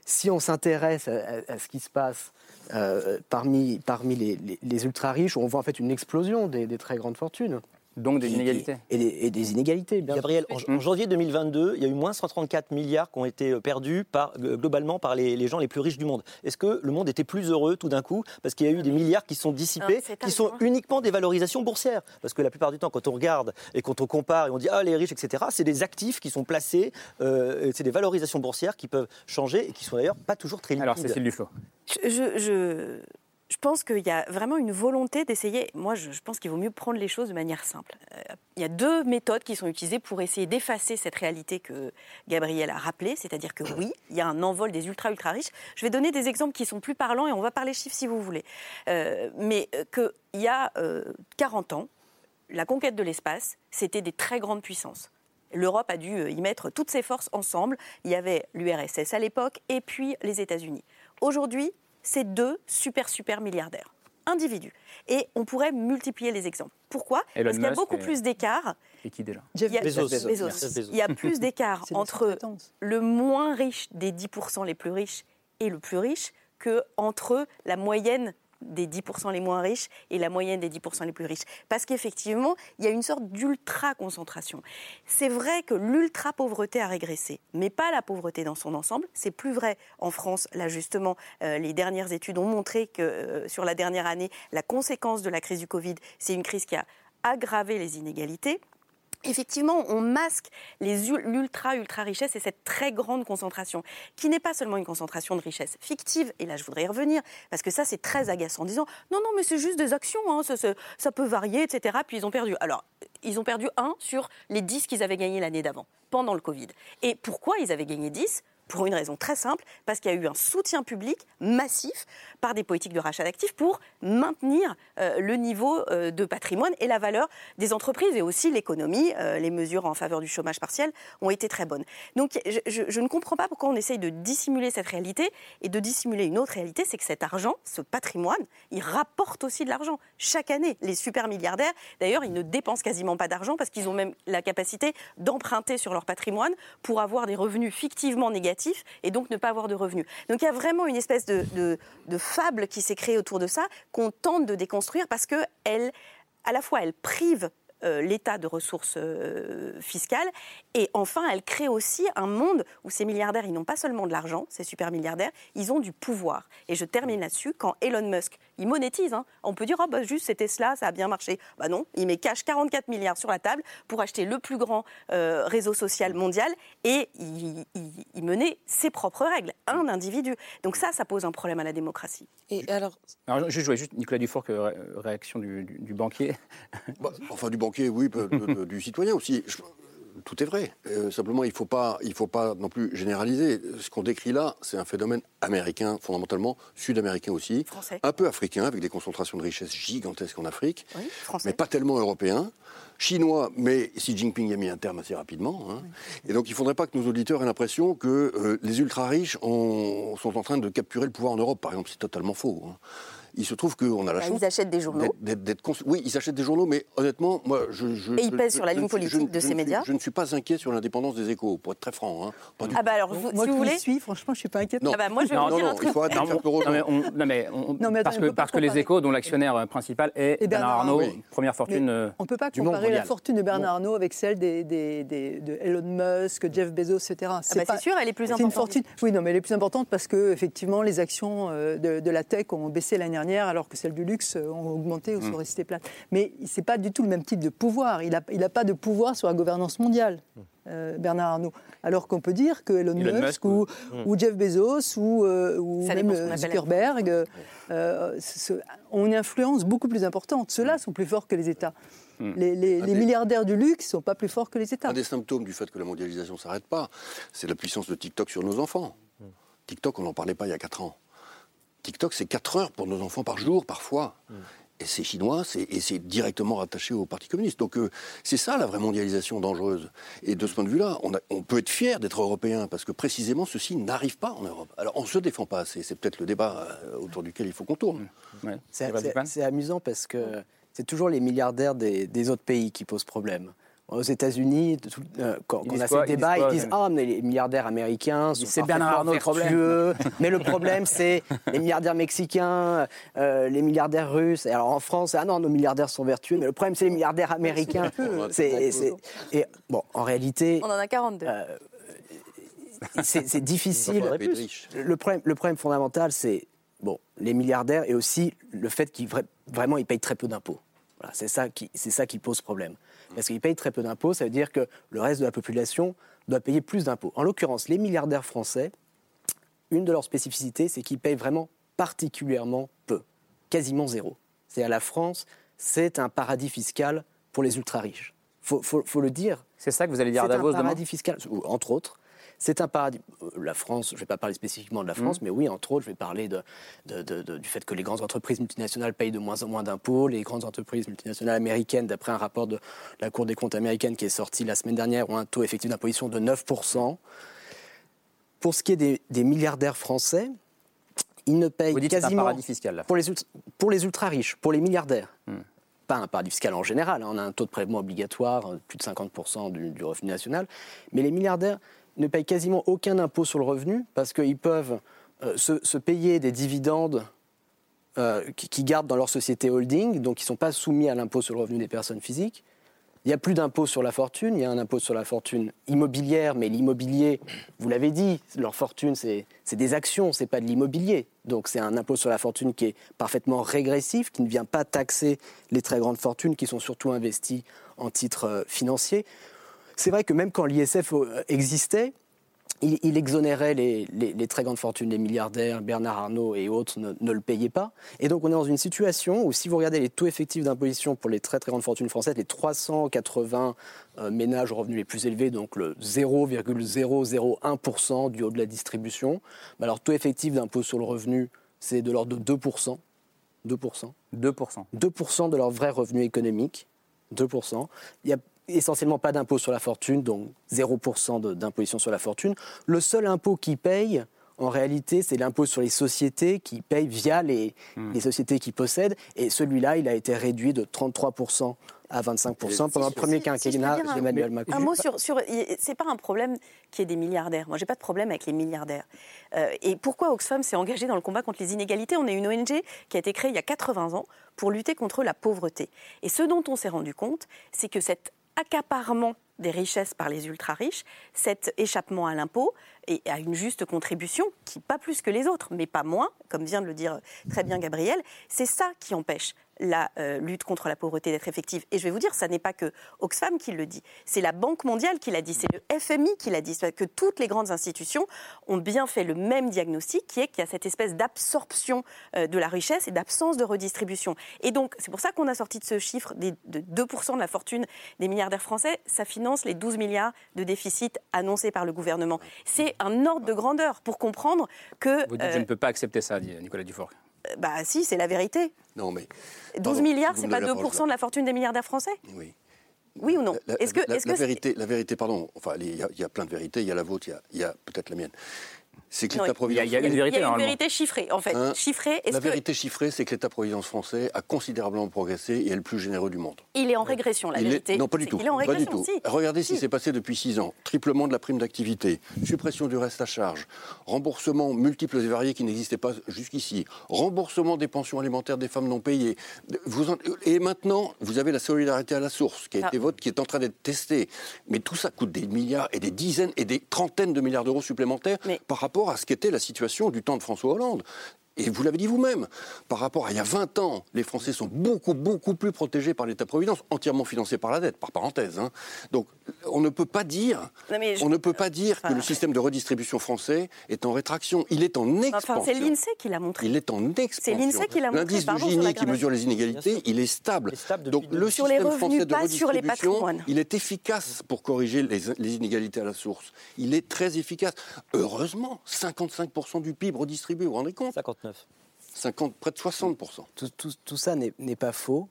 Si on s'intéresse à, à- à ce qui se passe euh, parmi, parmi les, les- les ultra-riches, on voit en fait une explosion des, des très grandes fortunes. Donc des inégalités. Et, des, et des inégalités, bien Gabriel, en, en janvier 2022, il y a eu moins 134 milliards qui ont été euh, perdus par, euh, globalement par les, les gens les plus riches du monde. Est-ce que le monde était plus heureux tout d'un coup parce qu'il y a eu des milliards qui sont dissipés, qui sont uniquement des valorisations boursières? Parce que la plupart du temps, quand on regarde et quand on compare et on dit ah les riches, etc., c'est des actifs qui sont placés, euh, c'est des valorisations boursières qui peuvent changer et qui sont d'ailleurs pas toujours très liquides. Alors Cécile Duflo. Je, je, je- pense qu'il y a vraiment une volonté d'essayer. Moi, je, pense qu'il vaut mieux prendre les choses de manière simple. Euh, il y a deux méthodes qui sont utilisées pour essayer d'effacer cette réalité que Gabriel a rappelée, c'est-à-dire que oui, il y a un envol des ultra ultra riches. Je vais donner des exemples qui sont plus parlants et on va parler chiffres si vous voulez. Euh, mais euh, qu'il y a euh, 40 ans, la conquête de l'espace, c'était des très grandes puissances. L'Europe a dû y mettre toutes ses forces ensemble. Il y avait l'URSS à l'époque et puis les États-Unis. Aujourd'hui, c'est deux super super milliardaires, individus. Et on pourrait multiplier les exemples. Pourquoi? Elon Parce qu'il y a Musk beaucoup et- plus d'écart. Et qui déjà Il y a- Bezos. Bezos. Jeff Bezos. Il y a plus d'écart entre le moins riche des 10% les plus riches et le plus riche que entre la moyenne des 10% les moins riches et la moyenne des 10% les plus riches. Parce qu'effectivement, il y a une sorte d'ultra-concentration. C'est vrai que l'ultra-pauvreté a régressé, mais pas la pauvreté dans son ensemble. C'est plus vrai en France. Là, justement, euh, les dernières études ont montré que euh, sur la dernière année, la conséquence de la crise du Covid, c'est une crise qui a aggravé les inégalités. Effectivement, on masque les ul- l'ultra, ultra richesse et cette très grande concentration, qui n'est pas seulement une concentration de richesse fictive, et là je voudrais y revenir, parce que ça c'est très agaçant, en disant non, non, mais c'est juste des actions, hein, ça peut varier, etc. Puis ils ont perdu. Alors, ils ont perdu un sur les 10 qu'ils avaient gagnés l'année d'avant, pendant le Covid. Et pourquoi ils avaient gagné 10 pour une raison très simple, parce qu'il y a eu un soutien public massif par des politiques de rachat d'actifs pour maintenir euh, le niveau euh, de patrimoine et la valeur des entreprises et aussi l'économie. Euh, les mesures en faveur du chômage partiel ont été très bonnes. Donc je, ne comprends pas pourquoi on essaye de dissimuler cette réalité et de dissimuler une autre réalité, c'est que cet argent, ce patrimoine, il rapporte aussi de l'argent chaque année. Les super milliardaires, d'ailleurs, ils ne dépensent quasiment pas d'argent parce qu'ils ont même la capacité d'emprunter sur leur patrimoine pour avoir des revenus fictivement négatifs et donc ne pas avoir de revenus. Donc il y a vraiment une espèce de, de- de fable qui s'est créée autour de ça qu'on tente de déconstruire parce que elle, à la fois, elle prive euh, l'État de ressources euh, fiscales et enfin, elle crée aussi un monde où ces milliardaires, ils n'ont pas seulement de l'argent, ces super milliardaires, ils ont du pouvoir. Et je termine là-dessus, quand Elon Musk, il monétise, hein. on peut dire, oh, bah, juste c'est Tesla, ça a bien marché. Bah non, il met cash 44 milliards sur la table pour acheter le plus grand euh, réseau social mondial et il, il- il menait ses propres règles, un individu. Donc ça, ça pose un problème à la démocratie. Et alors, Alors, je jouais juste Nicolas Dufour, que ré- réaction du, du- du banquier. Bah, enfin, du banquier, oui, de- de- du citoyen aussi. Je- tout est vrai. Euh, simplement, il ne faut, pas- il faut pas non plus généraliser. Ce qu'on décrit là, c'est un phénomène américain, fondamentalement, sud-américain aussi, Français. un peu africain, avec des concentrations de richesses gigantesques en Afrique, Oui, mais pas tellement européen. Chinois, mais Xi Jinping y a mis un terme assez rapidement. hein. Et donc, il ne faudrait pas que nos auditeurs aient l'impression que euh, les ultra-riches ont- sont en train de capturer le pouvoir en Europe, par exemple. C'est totalement faux. hein. Il se trouve qu'on a la Bah, chance. ils achètent des journaux. cons- Oui, ils achètent des journaux, mais honnêtement, moi, je. je- Et ils je- pèsent je- sur la je ligne ne suis- politique je ne- de je ces ne médias. Je ne suis pas inquiet sur l'indépendance des échos, pour être très franc. hein. Pas du Ah bah alors, vous- Moi si vous voulez. suis, franchement, je suis pas inquiète. Non. Ah bah moi, je vais non, vous dire non, un non, truc. il faut arrêter de faire mais, peur aux non, mais gens. on- non, mais on- Non, mais attends, parce que, parce les échos, dont l'actionnaire principal est Et Bernard Bernard Arnault, première fortune euh, on ne peut pas comparer la fortune de Bernard Arnault avec celle de Elon Musk, Jeff Bezos, etc. Ah bah, c'est sûr, elle est plus c'est une importante. fortune. Oui, non, mais elle est plus importante parce que effectivement, les actions euh, de, de la tech ont baissé l'année dernière, alors que celles du luxe euh, ont augmenté ou sont restées plates. Mais c'est pas du tout le même type de pouvoir. Il n'a il a pas de pouvoir sur la gouvernance mondiale. euh, Bernard Arnault. Alors qu'on peut dire que Elon, Elon Musk, Musk, ou, oui. ou Jeff Bezos ou, euh, ou même ce euh, Zuckerberg euh, ce- ont une influence beaucoup plus importante. Ceux-là sont plus forts que les États. Les, les- les des- milliardaires du luxe ne sont pas plus forts que les États. Un des symptômes du fait que la mondialisation ne s'arrête pas, c'est la puissance de TikTok sur nos enfants. TikTok, on n'en parlait pas il y a 4 ans. TikTok, c'est 4 heures pour nos enfants par jour, parfois. Et c'est chinois, et c'est directement rattaché au Parti communiste. Donc euh, c'est ça la vraie mondialisation dangereuse. Et de ce point de vue-là, on, peut être fier d'être européen, parce que précisément ceci n'arrive pas en Europe. Alors on ne se défend pas assez, c'est peut-être le débat euh, autour duquel il faut qu'on tourne. Ouais. C'est amusant parce que c'est toujours les milliardaires des, des autres pays qui posent problème. Aux États-Unis, euh, quand, on a quoi fait le Ils débat, disent ils. Ah, mais les milliardaires américains sont C'est Bernard Arnault vertueux. mais le problème, c'est les milliardaires mexicains, euh, les milliardaires russes. Et alors en France, ah non, nos milliardaires sont vertueux, mais le problème, c'est les milliardaires américains. C'est- c'est- et bon, en réalité, On en a 42. c'est c'est difficile. Le problème, le problème fondamental, c'est bon, les milliardaires et aussi le fait qu'ils vra- vraiment ils payent très peu d'impôts. Voilà, c'est ça qui c'est ça qui pose problème. Parce qu'ils payent très peu d'impôts, ça veut dire que le reste de la population doit payer plus d'impôts. En l'occurrence, les milliardaires français, une de leurs spécificités, c'est qu'ils payent vraiment particulièrement peu, quasiment zéro. C'est à la France, c'est un paradis fiscal pour les ultra riches. Faut, faut, faut le dire. C'est ça que vous allez dire à C'est un Davos demain? paradis fiscal, entre autres. C'est un paradis. euh, La France, je ne vais pas parler spécifiquement de la France, Mhm. mais oui, entre autres, je vais parler de, de- de- de- du fait que les grandes entreprises multinationales payent de moins en moins d'impôts. Les grandes entreprises multinationales américaines, d'après un rapport de la Cour des comptes américaine qui est sorti la semaine dernière, ont un taux effectif d'imposition de 9%. Pour ce qui est des, des milliardaires français, ils ne payent Vous dites que c'est un quasiment paradis fiscal, là. pour les, ult- pour les ultra riches, pour les milliardaires. Hmm. Pas un paradis fiscal en général, hein, on a un taux de prélèvement obligatoire, euh, plus de 50% du, du revenu national, mais les milliardaires ne payent quasiment aucun impôt sur le revenu parce qu'ils peuvent euh, se, payer des dividendes euh, qui, qui gardent dans leur société holding, donc ils ne sont pas soumis à l'impôt sur le revenu des personnes physiques. Il n'y a plus d'impôt sur la fortune, il y a un impôt sur la fortune immobilière, mais l'immobilier, vous l'avez dit, leur fortune, c'est c'est des actions, c'est pas de l'immobilier. Donc c'est un impôt sur la fortune qui est parfaitement régressif, qui ne vient pas taxer les très grandes fortunes qui sont surtout investies en titres euh, financiers. C'est vrai que même quand l'ISF euh, existait, il, il exonérait les, les- les très grandes fortunes, les milliardaires, Bernard Arnault et autres ne, ne le payaient pas. Et donc on est dans une situation où si vous regardez les taux effectifs d'imposition pour les très très grandes fortunes françaises, les 380 euh, ménages aux revenus les plus élevés, donc le 0,001% du haut de la distribution, bah alors taux effectif d'impôt sur le revenu, c'est de l'ordre de 2%. 2%. 2%. 2% de leur vrai revenu économique. 2%. Il n'y a essentiellement pas d'impôt sur la fortune, donc 0% de- d'imposition sur la fortune. Le seul impôt qu'ils payent, en réalité, c'est l'impôt sur les sociétés qui payent via les, les sociétés qui possèdent. Et celui-là, il a été réduit de 33% à 25% pendant le premier Si quinquennat un- d'Emmanuel Macron. Un mot sur, sur c'est pas un problème qui est des milliardaires. Moi, j'ai pas de problème avec les milliardaires. Euh, et pourquoi Oxfam s'est engagé dans le combat contre les inégalités? On est une ONG qui a été créée il y a 80 ans pour lutter contre la pauvreté. Et ce dont on s'est rendu compte, c'est que cet accaparement des richesses par les ultra-riches, cet échappement à l'impôt et à une juste contribution, qui pas plus que les autres, mais pas moins, comme vient de le dire très bien Gabriel, c'est ça qui empêche la euh, lutte contre la pauvreté d'être effective. Et je vais vous dire, ça n'est pas que Oxfam qui le dit, c'est la Banque mondiale qui l'a dit, c'est le FMI qui l'a dit, c'est que toutes les grandes institutions ont bien fait le même diagnostic, qui est qu'il y a cette espèce d'absorption euh, de la richesse et d'absence de redistribution. Et donc, c'est pour ça qu'on a sorti de ce chiffre des, de 2% de la fortune des milliardaires français, ça finance les 12 milliards de déficit annoncés par le gouvernement. C'est un ordre de grandeur pour comprendre que... Vous dites, je euh, ne peux pas accepter ça, dit Nicolas Dufort. bah si, c'est la vérité. Non, mais. 12 Pardon, milliards, c'est pas donnez la parole, 2% de la fortune des milliardaires français? Oui. Oui ou non La, Est-ce que, la- est-ce la que c'est- vérité, la vérité, pardon, enfin, il y, a- il y a plein de vérités, il y a la vôtre, il y a, il y a peut-être la mienne. C'est que l'État-providence. il y a une vérité, Il y a une vérité chiffrée, en fait. Hein chiffrée, La que vérité chiffrée, c'est que l'État-providence français a considérablement progressé et est le plus généreux du monde. il est en régression, la Il est- vérité Non, pas du tout. qu'il est en Pas du régression, tout. si. Regardez ce qui s'est passé depuis six ans. Triplement de la prime d'activité, suppression du reste à charge, remboursement multiples et variés qui n'existaient pas jusqu'ici, remboursement des pensions alimentaires des femmes non payées. Vous en- Et maintenant, vous avez la solidarité à la source qui a Ah. été vote, qui est en train d'être testée. Mais tout ça coûte des milliards et des dizaines et des trentaines de milliards d'euros supplémentaires par rapport à ce qu'était la situation du temps de François Hollande. Et vous l'avez dit vous-même, par rapport à il y a 20 ans, les Français sont beaucoup, beaucoup plus protégés par l'État-providence, entièrement financé par la dette, par parenthèse. hein. Donc, on ne peut pas dire, je- on ne peut pas dire que le système de redistribution français est en rétraction. Il est en expansion. Enfin, c'est l'INSEE qui l'a montré. Il est en expansion. C'est l'INSEE qui l'a montré, L'indice sur Gini qui mesure les inégalités, il est stable. Donc le Sur les système revenus, français de pas sur les redistribution, patrimoines. il est efficace pour corriger les, les inégalités à la source. Il est très efficace. Heureusement, 55% du PIB redistribué, vous vous rendez compte? 59. 50, près de 60%. Tout, tout- tout ça n'est n'est pas faux.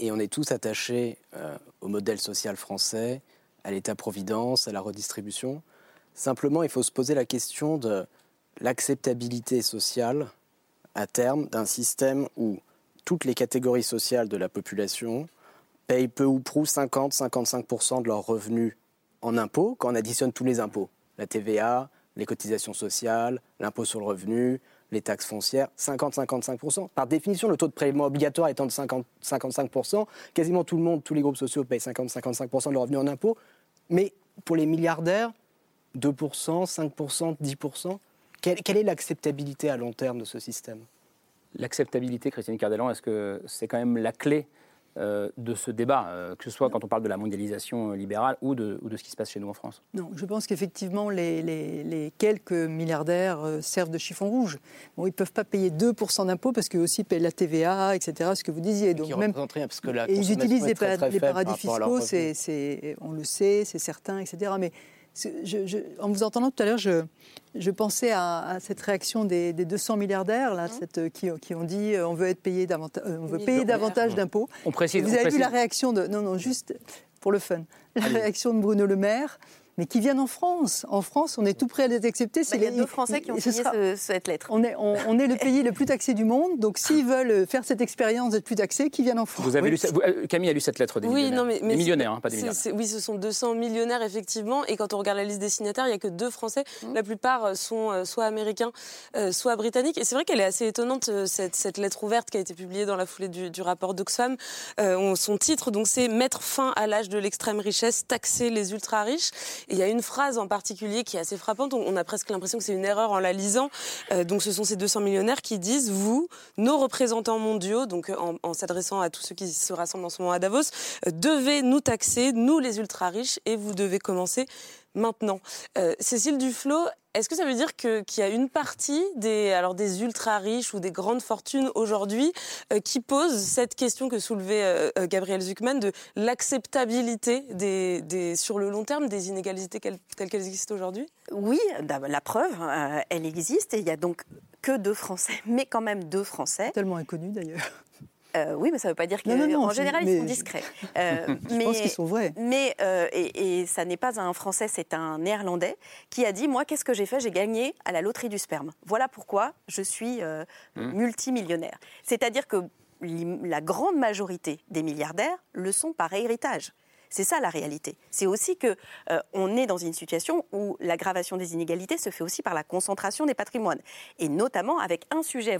Et on est tous attachés euh, au modèle social français, à l'État-providence, à la redistribution. Simplement, il faut se poser la question de l'acceptabilité sociale à terme d'un système où toutes les catégories sociales de la population payent peu ou prou 50-55% de leurs revenus en impôts quand on additionne tous les impôts. La TVA, les cotisations sociales, l'impôt sur le revenu, les taxes foncières, 50-55%. Par définition, le taux de prélèvement obligatoire étant de 50 55%, quasiment tout le monde, tous les groupes sociaux payent 50-55% de leurs revenus en impôts. Mais pour les milliardaires, 2%, 5%, 10%, quelle, est l'acceptabilité à long terme de ce système? L'acceptabilité, Christine Cardellan, est-ce que c'est quand même la clé euh, de ce débat, euh, que ce soit quand on parle de la mondialisation euh, libérale ou de, ou de ce qui se passe chez nous en France Non, je pense qu'effectivement, les, les- les quelques milliardaires euh, servent de chiffon rouge. Bon, ils ne peuvent pas payer 2% d'impôts parce qu'eux aussi payent la TVA, etc., ce que vous disiez. Donc même, rien, parce que la et ils utilisent faible paradis fiscaux, c'est, c'est- on le sait, c'est certain, etc. Mais je- je- en vous entendant tout à l'heure, je, je pensais à, à cette réaction des, des 200 milliardaires là, cette, euh, qui, qui ont dit euh, on veut être payé davantage, euh, on veut payer davantage d'impôts. On précise- vous on avez précise- vu la réaction de non non juste pour le fun, la Allez. réaction de Bruno Le Maire. Mais qui viennent en France. En France, on est tout prêt à les accepter. Mais il y a deux Français qui ont ce signé sera- ce- cette lettre. On est, on, on est le pays le plus taxé du monde. Donc, s'ils veulent faire cette expérience d'être plus taxés, qu'ils viennent en France. Vous avez Oui. lu, vous- euh, Camille a lu cette lettre des Oui, millionnaires. non, mais, mais des millionnaires, hein, pas des c'est- Oui, ce sont 200 millionnaires, effectivement. Et quand on regarde la liste des signataires, il n'y a que deux Français. Mmh. La plupart euh, sont euh, soit américains, euh, soit britanniques. Et c'est vrai qu'elle est assez étonnante, cette, cette lettre ouverte qui a été publiée dans la foulée du, du rapport d'Oxfam. Euh, on- son titre, donc, c'est Mettre fin à l'âge de l'extrême richesse, taxer les ultra-riches. Il y a une phrase en particulier qui est assez frappante. On, a presque l'impression que c'est une erreur en la lisant. Euh, donc, ce sont ces 200 millionnaires qui disent Vous, nos représentants mondiaux, donc euh, en, s'adressant à tous ceux qui se rassemblent en ce moment à Davos, euh, devez nous taxer, nous les ultra-riches, et vous devez commencer maintenant. Euh, Cécile Duflot, est-ce que ça veut dire qu'il y a une partie des, alors des ultra-riches ou des grandes fortunes aujourd'hui euh, qui pose cette question que soulevait euh, Gabriel Zuckman de l'acceptabilité des, des- sur le long terme des inégalités telles qu'elles existent aujourd'hui? Oui, la preuve, euh, elle existe et il y a donc que deux Français, mais quand même deux Français. Tellement inconnus d'ailleurs. Euh, oui, mais ça ne veut pas dire Non, non, non, qu'en c'est- général, ils mais sont discrets. Euh, Je pense qu'ils sont vrais. Mais, euh, et, et ça n'est pas un Français, c'est un Néerlandais qui a dit Moi, qu'est-ce que j'ai fait? J'ai gagné à la loterie du sperme. Voilà pourquoi je suis euh, Mmh. multimillionnaire. C'est-à-dire que la grande majorité des milliardaires le sont par héritage. C'est ça la réalité. C'est aussi que euh, on est dans une situation où l'aggravation des inégalités se fait aussi par la concentration des patrimoines, et notamment avec un sujet.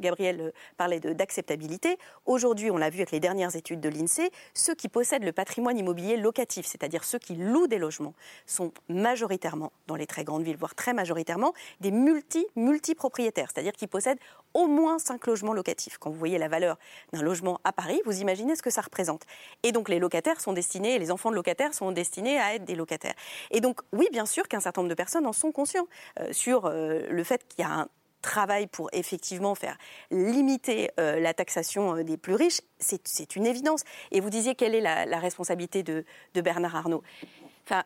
Gabriel euh, parlait d'acceptabilité. Aujourd'hui, on l'a vu avec les dernières études de l'Insee, ceux qui possèdent le patrimoine immobilier locatif, c'est-à-dire ceux qui louent des logements, sont majoritairement dans les très grandes villes, voire très majoritairement des multi multi-propriétaires, c'est-à-dire qui possèdent au moins cinq logements locatifs. Quand vous voyez la valeur d'un logement à Paris, vous imaginez ce que ça représente. Et donc les locataires sont destinés, les enfants de locataires sont destinés à être des locataires. Et donc oui, bien sûr qu'un certain nombre de personnes en sont conscients euh, sur euh, le fait qu'il y a un travail pour effectivement faire limiter euh, la taxation des plus riches, c'est une évidence. Et vous disiez quelle est la, responsabilité de, Bernard Arnault? Enfin,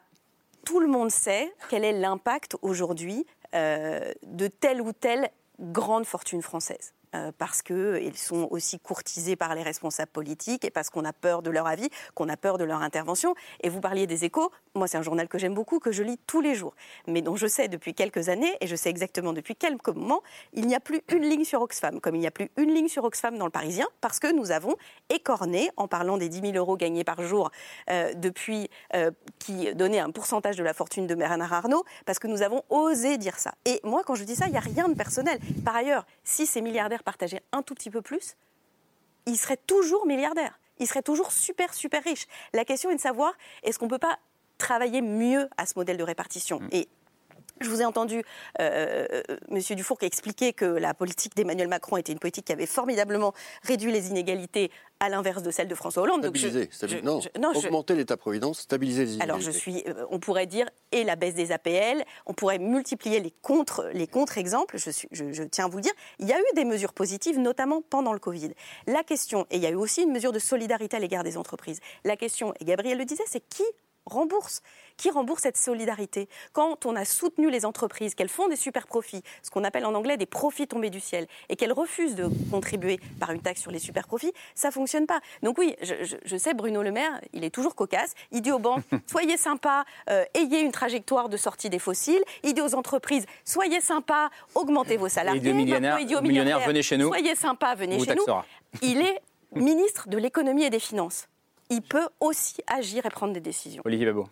tout le monde sait quel est l'impact aujourd'hui de telle ou telle grande fortune française. Euh, parce qu'ils sont aussi courtisés par les responsables politiques et parce qu'on a peur de leur avis, qu'on a peur de leur intervention. Et vous parliez des échos, moi c'est un journal que j'aime beaucoup, que je lis tous les jours, mais dont je sais depuis quelques années, et je sais exactement depuis quelques moments, il n'y a plus une ligne sur Oxfam, comme il n'y a plus une ligne sur Oxfam dans le Parisien, parce que nous avons écorné, en parlant des 10 000 euros gagnés par jour euh, depuis, euh, qui donnait un pourcentage de la fortune de Bernard Arnault, parce que nous avons osé dire ça. Et moi, quand je dis ça, il n'y a rien de personnel. Par ailleurs, si ces milliardaires partageaient un tout petit peu plus, ils seraient toujours milliardaires. Ils seraient toujours super, super riches. La question est de savoir, est-ce qu'on ne peut pas travailler mieux à ce modèle de répartition? Et je vous ai entendu, euh, euh, Monsieur Dufour, qui expliquait que la politique d'Emmanuel Macron était une politique qui avait formidablement réduit les inégalités, à l'inverse de celle de François Hollande. Donc je- Stabiliser, stabi- je- non, je- non, je- augmenter l'État-providence, stabiliser les alors inégalités. je suis, euh, on pourrait dire et la baisse des APL, on pourrait multiplier les contre, les contre-exemples. Je tiens à vous le dire, il y a eu des mesures positives, notamment pendant le Covid. La question, et il y a eu aussi une mesure de solidarité à l'égard des entreprises. La question, et Gabriel le disait, c'est qui rembourse Qui rembourse cette solidarité Quand on a soutenu les entreprises, qu'elles font des super profits, ce qu'on appelle en anglais des profits tombés du ciel, et qu'elles refusent de contribuer par une taxe sur les super profits, ça fonctionne pas. Donc oui, je, je- je sais, Bruno Le Maire, il est toujours cocasse. Il dit aux banques, soyez sympas, euh, ayez une trajectoire de sortie des fossiles. Il dit aux entreprises, soyez sympas, augmentez vos salariés. millionnaires, il dit aux millionnaires, venez chez nous. Soyez sympas, venez chez nous. Il est ministre de l'économie et des finances. Il peut aussi agir et prendre des décisions. Olivier Babot.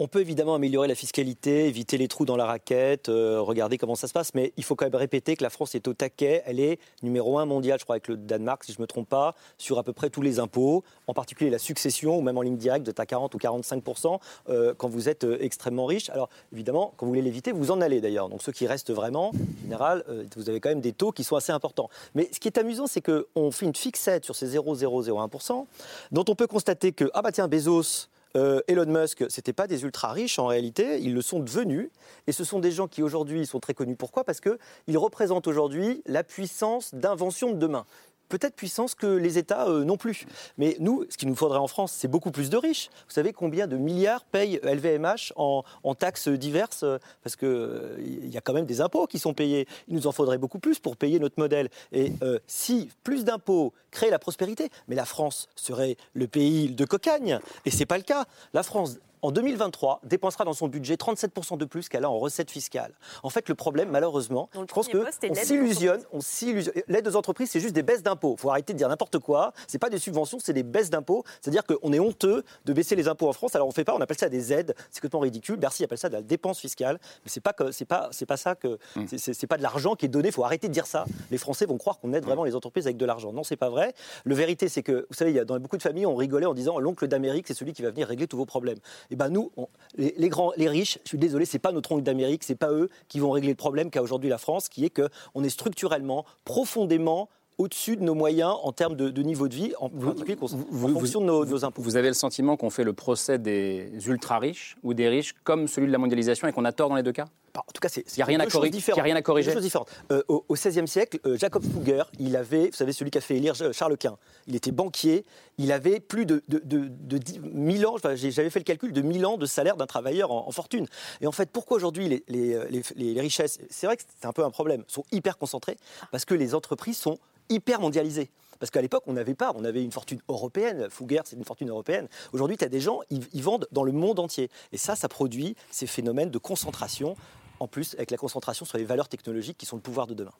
On peut évidemment améliorer la fiscalité, éviter les trous dans la raquette, euh, regarder comment ça se passe, mais il faut quand même répéter que la France est au taquet. Elle est numéro un mondial, je crois, avec le Danemark, si je ne me trompe pas, sur à peu près tous les impôts, en particulier la succession, ou même en ligne directe, de à 40 ou 45% euh, quand vous êtes euh, extrêmement riche. Alors évidemment, quand vous voulez l'éviter, vous en allez d'ailleurs. Donc ceux qui restent vraiment, en général, euh, vous avez quand même des taux qui sont assez importants. Mais ce qui est amusant, c'est qu'on fait une fixette sur ces 0,001%, dont on peut constater que, ah bah tiens, Bezos, euh, Elon Musk, c'était pas des ultra riches en réalité, ils le sont devenus. Et ce sont des gens qui aujourd'hui sont très connus. Pourquoi? Parce qu'ils représentent aujourd'hui la puissance d'invention de demain. Peut-être puissance que les États euh, non plus. Mais nous, ce qu'il nous faudrait en France, c'est beaucoup plus de riches. Vous savez combien de milliards paye LVMH en, taxes diverses euh, Parce qu'il y a quand même des impôts qui sont payés. Il nous en faudrait beaucoup plus pour payer notre modèle. Et euh, si plus d'impôts créent la prospérité, mais la France serait le pays de cocagne. Et c'est pas le cas. La France, en 2023, dépensera dans son budget 37% de plus qu'elle a en recettes fiscales. En fait, le problème, malheureusement, je pense qu'on s'illusionne. On s'illusionne. L'aide aux entreprises, c'est juste des baisses d'impôts. Il faut arrêter de dire n'importe quoi. C'est pas des subventions, c'est des baisses d'impôts. C'est-à-dire qu'on est honteux de baisser les impôts en France. Alors on fait pas, on appelle ça des aides. C'est complètement ridicule. Bercy appelle ça de la dépense fiscale. Mais c'est pas que c'est pas c'est pas ça que c'est- c'est c'est pas de l'argent qui est donné. Il faut arrêter de dire ça. Les Français vont croire qu'on aide vraiment les entreprises avec de l'argent. Non, c'est pas vrai. Le vérité, c'est que vous savez, il y a dans beaucoup de familles, on rigolait en disant l'oncle d'Amérique, c'est celui qui va venir régler tous vos problèmes. Et ben nous, on- les, les grands, les riches, je suis désolé, c'est pas notre oncle d'Amérique, c'est pas eux qui vont régler le problème qu'a aujourd'hui la France, qui est que on est structurellement, profondément au-dessus de nos moyens en termes de, de niveau de vie, en fonction de nos, de nos impôts. Vous avez le sentiment qu'on fait le procès des ultra riches ou des riches comme celui de la mondialisation et qu'on a tort dans les deux cas? En tout cas, Il n'y a, rien à corriger- il y a différentes. rien à corriger. Deux choses différentes. Euh, au, XVIe siècle, euh, Jacob Fugger, il avait, vous savez, celui qui a fait élire euh, Charles Quint, il était banquier, il avait plus de, de, de, de 10 1000 ans, enfin, j'avais fait le calcul, de 1000 ans de salaire d'un travailleur en, en fortune. Et en fait, pourquoi aujourd'hui les, les, les- les- les richesses, c'est vrai que c'est un peu un problème, sont hyper concentrées Parce que les entreprises sont hyper mondialisées. Parce qu'à l'époque, on n'avait pas, on avait une fortune européenne. Fugger, c'est une fortune européenne. Aujourd'hui, tu as des gens, ils, ils vendent dans le monde entier. Et ça, ça produit ces phénomènes de concentration, en plus avec la concentration sur les valeurs technologiques qui sont le pouvoir de demain.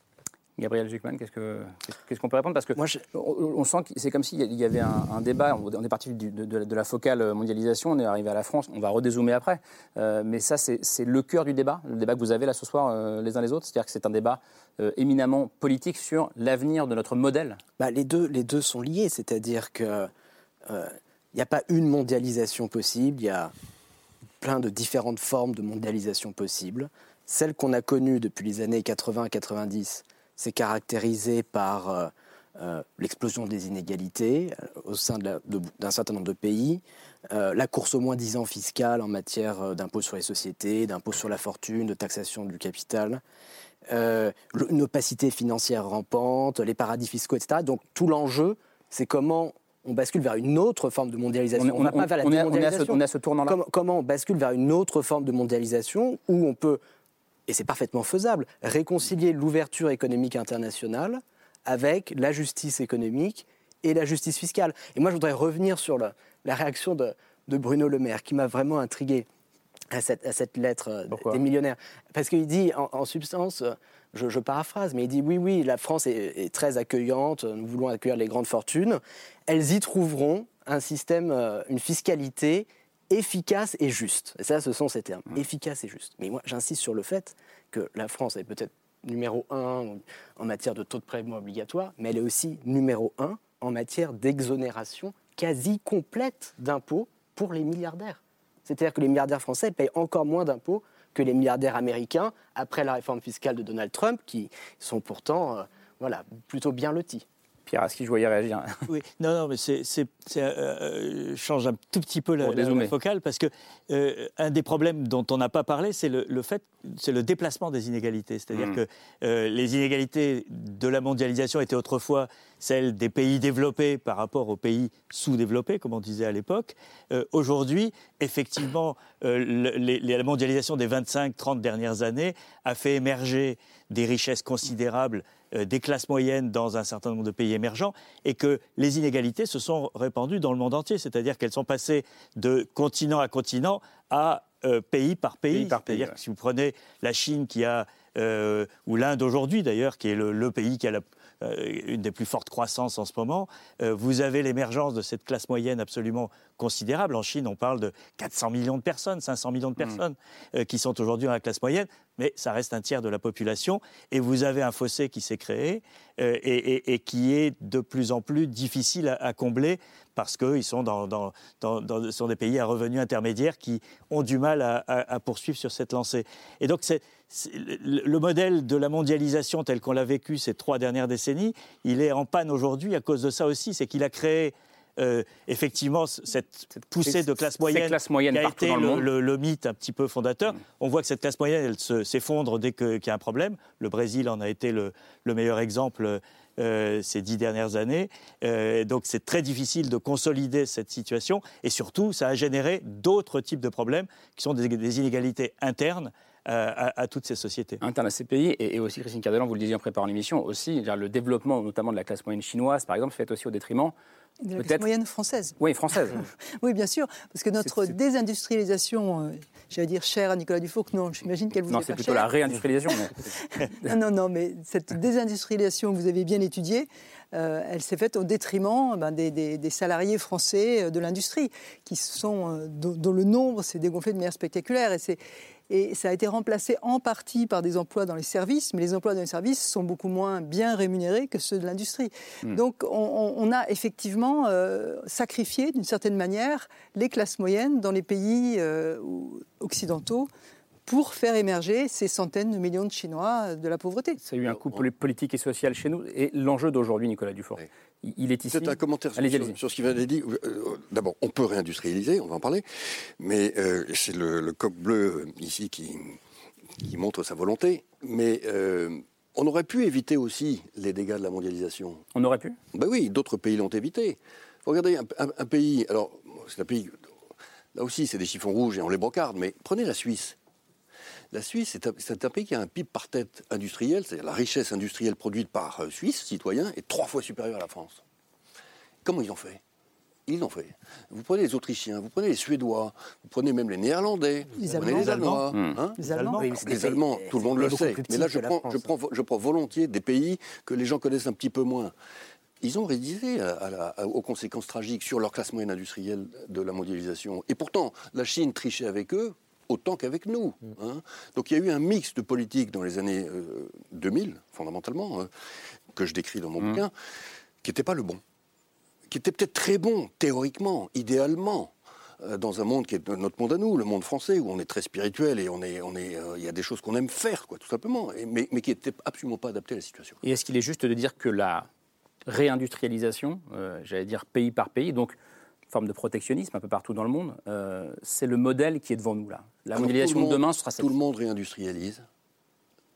Gabriel Zuckman, qu'est-ce que- qu'est-ce qu'on peut répondre? Parce que on, on sent que c'est comme s'il y avait un, un débat. On est parti du- de, la focale mondialisation, on est arrivé à la France. On va redézoomer après. Euh, mais ça, c'est le cœur du débat, le débat que vous avez là ce soir euh, les uns les autres. C'est-à-dire que c'est un débat euh, éminemment politique sur l'avenir de notre modèle. Bah, les, deux, les deux sont liés, c'est-à-dire que euh, il n'y a pas une mondialisation possible, il y a plein de différentes formes de mondialisation possibles. Celle qu'on a connue depuis les années 80-90, c'est caractérisé par euh, euh, l'explosion des inégalités euh, au sein d'un certain nombre de pays, euh, la course au moins 10 ans fiscale en matière euh, d'impôt sur les sociétés, d'impôt sur la fortune, de taxation du capital, euh, une opacité financière rampante, les paradis fiscaux, etc. Donc tout l'enjeu, c'est comment on bascule vers une autre forme de mondialisation. On on- pas vers la est à- on est à ce- démondialisation. on est à ce tournant-là. Comment, comment on bascule vers une autre forme de mondialisation où on peut, et c'est parfaitement faisable, réconcilier l'ouverture économique internationale avec la justice économique et la justice fiscale. Et moi, je voudrais revenir sur la, la réaction de, de Bruno Le Maire, qui m'a vraiment intrigué à cette, à cette lettre euh, des millionnaires. Parce qu'il dit, en, en substance, euh, je, je, paraphrase, mais il dit oui, oui, la France est, est, très accueillante, nous voulons accueillir les grandes fortunes. Elles y trouveront un système, euh, une fiscalité efficace et juste. Et ça, ce sont ces termes, mmh. efficace et juste. Mais moi, j'insiste sur le fait que la France est peut-être numéro un en matière de taux de prélèvement obligatoire, mais elle est aussi numéro un en matière d'exonération quasi complète d'impôts pour les milliardaires. C'est-à-dire que les milliardaires français payent encore moins d'impôts que les milliardaires américains après la réforme fiscale de Donald Trump, qui sont pourtant euh, voilà, plutôt bien lotis. Pierre, que je voyais réagir Oui, non, non, mais c'est, c'est euh, change un tout petit peu la, la, la focale parce que euh, un des problèmes dont on n'a pas parlé, c'est le, le, fait, c'est le déplacement des inégalités. C'est-à-dire mmh. que euh, les inégalités de la mondialisation étaient autrefois celles des pays développés par rapport aux pays sous-développés, comme on disait à l'époque. Euh, aujourd'hui, effectivement, euh, les, la mondialisation des 25-30 dernières années a fait émerger des richesses considérables euh, des classes moyennes dans un certain nombre de pays émergents et que les inégalités se sont répandues dans le monde entier, c'est-à-dire qu'elles sont passées de continent à continent à euh, pays par pays. pays c'est-à-dire ouais. que si vous prenez la Chine qui a, euh, ou l'Inde aujourd'hui d'ailleurs, qui est le, le, pays qui a la, une des plus fortes croissances en ce moment, euh, vous avez l'émergence de cette classe moyenne absolument considérable. En Chine, on parle de 400 millions de personnes, 500 millions de personnes mmh. euh, qui sont aujourd'hui dans la classe moyenne, mais ça reste un tiers de la population. Et vous avez un fossé qui s'est créé euh, et, et, et, qui est de plus en plus difficile à, à combler parce qu'ils sont dans, dans, dans, dans, sont des pays à revenus intermédiaires qui ont du mal à, à, à poursuivre sur cette lancée. Et donc, c'est, le, le modèle de la mondialisation tel qu'on l'a vécu ces trois dernières décennies, il est en panne aujourd'hui à cause de ça aussi. C'est qu'il a créé euh, effectivement cette poussée de classe moyenne, classe moyenne qui a été le, le, le, le, mythe un petit peu fondateur. Mmh. On voit que cette classe moyenne, elle s'effondre dès qu'il y a un problème. Le Brésil en a été le, meilleur exemple euh, ces dix dernières années. Euh, donc c'est très difficile de consolider cette situation et surtout ça a généré d'autres types de problèmes qui sont des, des inégalités internes à, à, toutes ces sociétés. Interne à ces pays, et, et aussi, Christine Cardelan, vous le disiez en préparant l'émission, aussi, le développement notamment de la classe moyenne chinoise, par exemple, fait aussi au détriment de la classe moyenne française. Oui, française. oui, bien sûr, parce que notre c est, c est... désindustrialisation, euh, j'allais dire chère à Nicolas Dufour, non, j'imagine qu'elle vous Non, c'est plutôt chère. la réindustrialisation. Mais... non, non, non, mais cette désindustrialisation que vous avez bien étudiée, euh, elle s'est faite au détriment ben, des, des, des, salariés français euh, de l'industrie, qui sont, euh, dont, dont, le nombre s'est dégonflé de manière spectaculaire. Et c'est et ça a été remplacé en partie par des emplois dans les services, mais les emplois dans les services sont beaucoup moins bien rémunérés que ceux de l'industrie. Mmh. Donc on, on, a effectivement euh, sacrifié d'une certaine manière les classes moyennes dans les pays euh, occidentaux pour faire émerger ces centaines de millions de Chinois de la pauvreté. Ça a eu un coup politique et social chez nous. Et l'enjeu d'aujourd'hui, Nicolas Dufour, oui. Il est ici. C'est un commentaire sur, sur, sur, ce qui vient d'être dit. Euh, D'abord, on peut réindustrialiser, on va en parler, mais euh, c'est le, le, coq bleu euh, ici qui, qui, montre sa volonté. Mais euh, on aurait pu éviter aussi les dégâts de la mondialisation. On aurait pu? Ben oui, d'autres pays l'ont évité. Regardez, un, un, un pays, alors c'est un pays, là aussi c'est des chiffons rouges et on les brocarde, mais prenez la Suisse. La Suisse, c'est un, un, pays qui a un PIB par tête industriel, c'est-à-dire la richesse industrielle produite par euh, Suisse, citoyen, est trois fois supérieure à la France. Comment ils ont fait? Ils l'ont fait. Vous prenez les Autrichiens, vous prenez les Suédois, vous prenez même les Néerlandais, les vous Allemands, prenez les Allemands. Mmh. Hein? Les Allemands, oui, les Allemands tout le monde le sait. Mais là, je prends, je, prends, je prends volontiers des pays que les gens connaissent un petit peu moins ils ont rédigé aux conséquences tragiques sur leur classe moyenne industrielle de la mondialisation. Et pourtant, la Chine trichait avec eux autant qu'avec nous. Hein. Donc il y a eu un mix de politique dans les années euh, 2000, fondamentalement, hein, que je décris dans mon mmh. bouquin, qui n'était pas le bon. Qui était peut-être très bon, théoriquement, idéalement, euh, dans un monde qui est notre monde à nous, le monde français, où on est très spirituel et on est, on est, euh, il y a des choses qu'on aime faire, quoi, tout simplement, et, mais, mais, qui n'étaient absolument pas adaptées à la situation. Et est-ce qu'il est juste de dire que la réindustrialisation, euh, j'allais dire pays par pays, donc forme de protectionnisme un peu partout dans le monde, euh, c'est le modèle qui est devant nous là. La Alors, mondialisation monde, de demain sera cette. Tout le monde réindustrialise,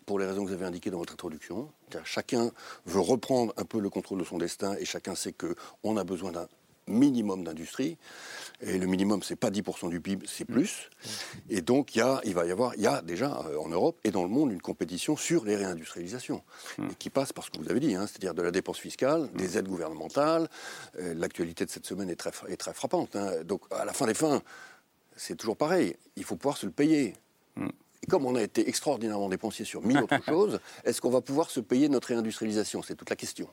pour les raisons que vous avez indiquées dans votre introduction. Chacun veut reprendre un peu le contrôle de son destin et chacun sait qu'on a besoin d'un minimum d'industrie. Et le minimum, c'est pas 10% du PIB, c'est plus. Et donc, il, y a, il va y avoir, il y a déjà euh, en Europe et dans le monde une compétition sur les réindustrialisations. Et qui passe par ce que vous avez dit, hein, c'est-à-dire de la dépense fiscale, des aides gouvernementales. Euh, L'actualité de cette semaine est très, est très frappante. hein. Donc, à la fin des fins, c'est toujours pareil. Il faut pouvoir se le payer. Et comme on a été extraordinairement dépensier sur mille autres choses, est-ce qu'on va pouvoir se payer notre réindustrialisation? C'est toute la question.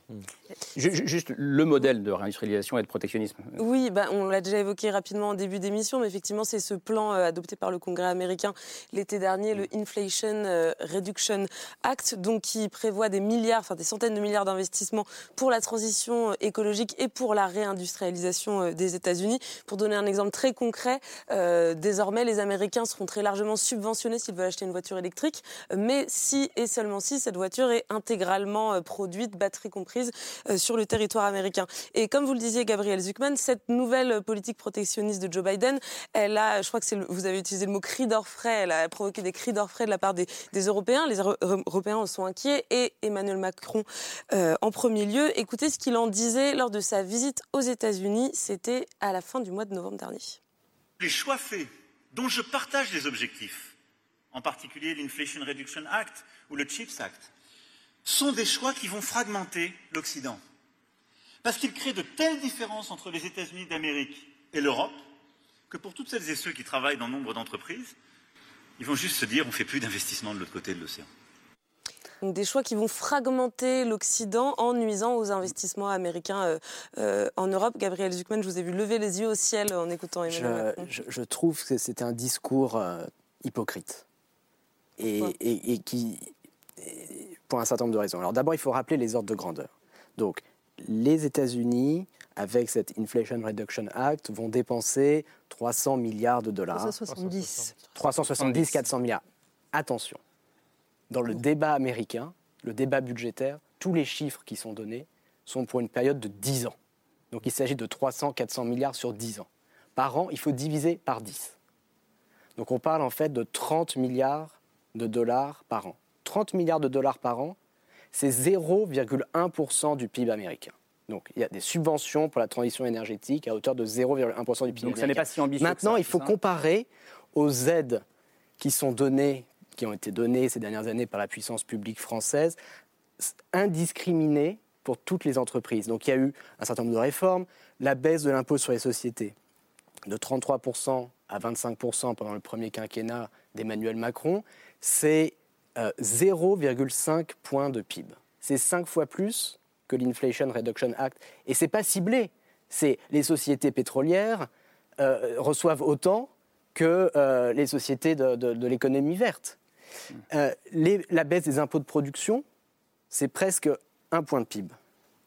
Ju- ju- Juste le modèle de réindustrialisation et de protectionnisme. Oui, bah, on l'a déjà évoqué rapidement en début d'émission, mais effectivement, c'est ce plan euh, adopté par le Congrès américain l'été dernier, le Inflation euh, Reduction Act, donc qui prévoit des milliards, enfin des centaines de milliards d'investissements pour la transition euh, écologique et pour la réindustrialisation des États-Unis. Pour donner un exemple très concret, euh, désormais, les Américains seront très largement subventionnés s'ils veulent acheter une voiture électrique, mais si et seulement si cette voiture est intégralement euh, produite, batterie comprise, euh, sur le territoire américain. Et comme vous le disiez, Gabriel Zuckman, cette nouvelle politique protectionniste de Joe Biden, elle a, je crois que vous avez utilisé le mot cri d'orfraie, elle a provoqué des cris d'orfraie de la part des, Européens. Les Euro- Européens en sont inquiets et Emmanuel Macron euh, en premier lieu. Écoutez ce qu'il en disait lors de sa visite aux États-Unis. C'était à la fin du mois de novembre dernier. Les choix faits, dont je partage les objectifs, en particulier l'Inflation Reduction Act ou le CHIPS Act, sont des choix qui vont fragmenter l'Occident. Parce qu'ils créent de telles différences entre les États-Unis d'Amérique et l'Europe que pour toutes celles et ceux qui travaillent dans nombre d'entreprises, ils vont juste se dire on ne fait plus d'investissement de l'autre côté de l'océan. Donc des choix qui vont fragmenter l'Occident en nuisant aux investissements américains euh, euh, en Europe. Gabriel Zuckman, je vous ai vu lever les yeux au ciel en écoutant Emmanuel Je, Macron. je- je trouve que c'est un discours euh, hypocrite. Et, et- et qui. pour un certain nombre de raisons. Alors d'abord, il faut rappeler les ordres de grandeur. Donc, les États-Unis, avec cette Inflation Reduction Act, vont dépenser 300 milliards de dollars. 370. 370, 400 milliards. Attention, dans le débat américain, le débat budgétaire, tous les chiffres qui sont donnés sont pour une période de 10 ans. Donc il s'agit de 300, 400 milliards sur 10 ans. Par an, il faut diviser par 10. Donc on parle en fait de 30 milliards de dollars par an. 30 milliards de dollars par an, c'est 0,1% du PIB américain. Donc il y a des subventions pour la transition énergétique à hauteur de 0,1% du PIB Donc ça n'est américain. pas si ambitieux Maintenant, ça, il faut comparer aux aides qui sont données, qui ont été données ces dernières années par la puissance publique française, indiscriminées pour toutes les entreprises. Donc il y a eu un certain nombre de réformes, la baisse de l'impôt sur les sociétés de 33% à 25% pendant le premier quinquennat d'Emmanuel Macron, c'est euh, 0,5 points de PIB. C'est cinq fois plus que l'Inflation Reduction Act. Et c'est pas ciblé. C'est les sociétés pétrolières euh, reçoivent autant que euh, les sociétés de, l'économie verte. Euh, la baisse des impôts de production, c'est presque un point de PIB.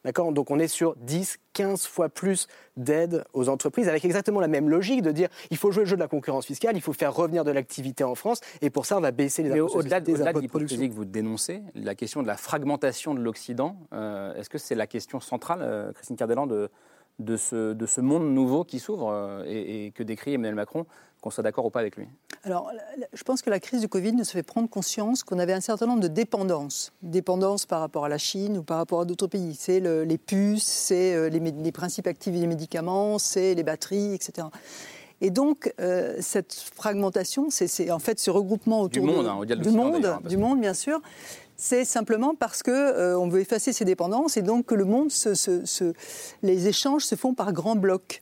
D'accord? Donc on est sur 10, 15 fois plus d'aide aux entreprises, avec exactement la même logique de dire il faut jouer le jeu de la concurrence fiscale, il faut faire revenir de l'activité en France, et pour ça on va baisser les Mais impôts sur au-delà de, production. l'hypocrisie que vous dénoncez, la question de la fragmentation de l'Occident, euh, est-ce que c'est la question centrale, euh, Christine Cardellan, de, de, ce, de ce monde nouveau qui s'ouvre euh, et, et que décrit Emmanuel Macron, qu'on soit d'accord ou pas avec lui? Alors, je pense que la crise du Covid nous fait prendre conscience qu'on avait un certain nombre de dépendances. Dépendances par rapport à la Chine ou par rapport à d'autres pays. C'est le- les puces, c'est euh, les, principes actifs des médicaments, c'est les batteries, etc. Et donc, euh, cette fragmentation, c'est- c'est en fait ce regroupement autour monde, de- hein, de du monde, d'ailleurs, hein, parce du monde, bien sûr. C'est simplement parce que euh, on veut effacer ces dépendances et donc que le monde, se- se- se- les échanges se font par grands blocs.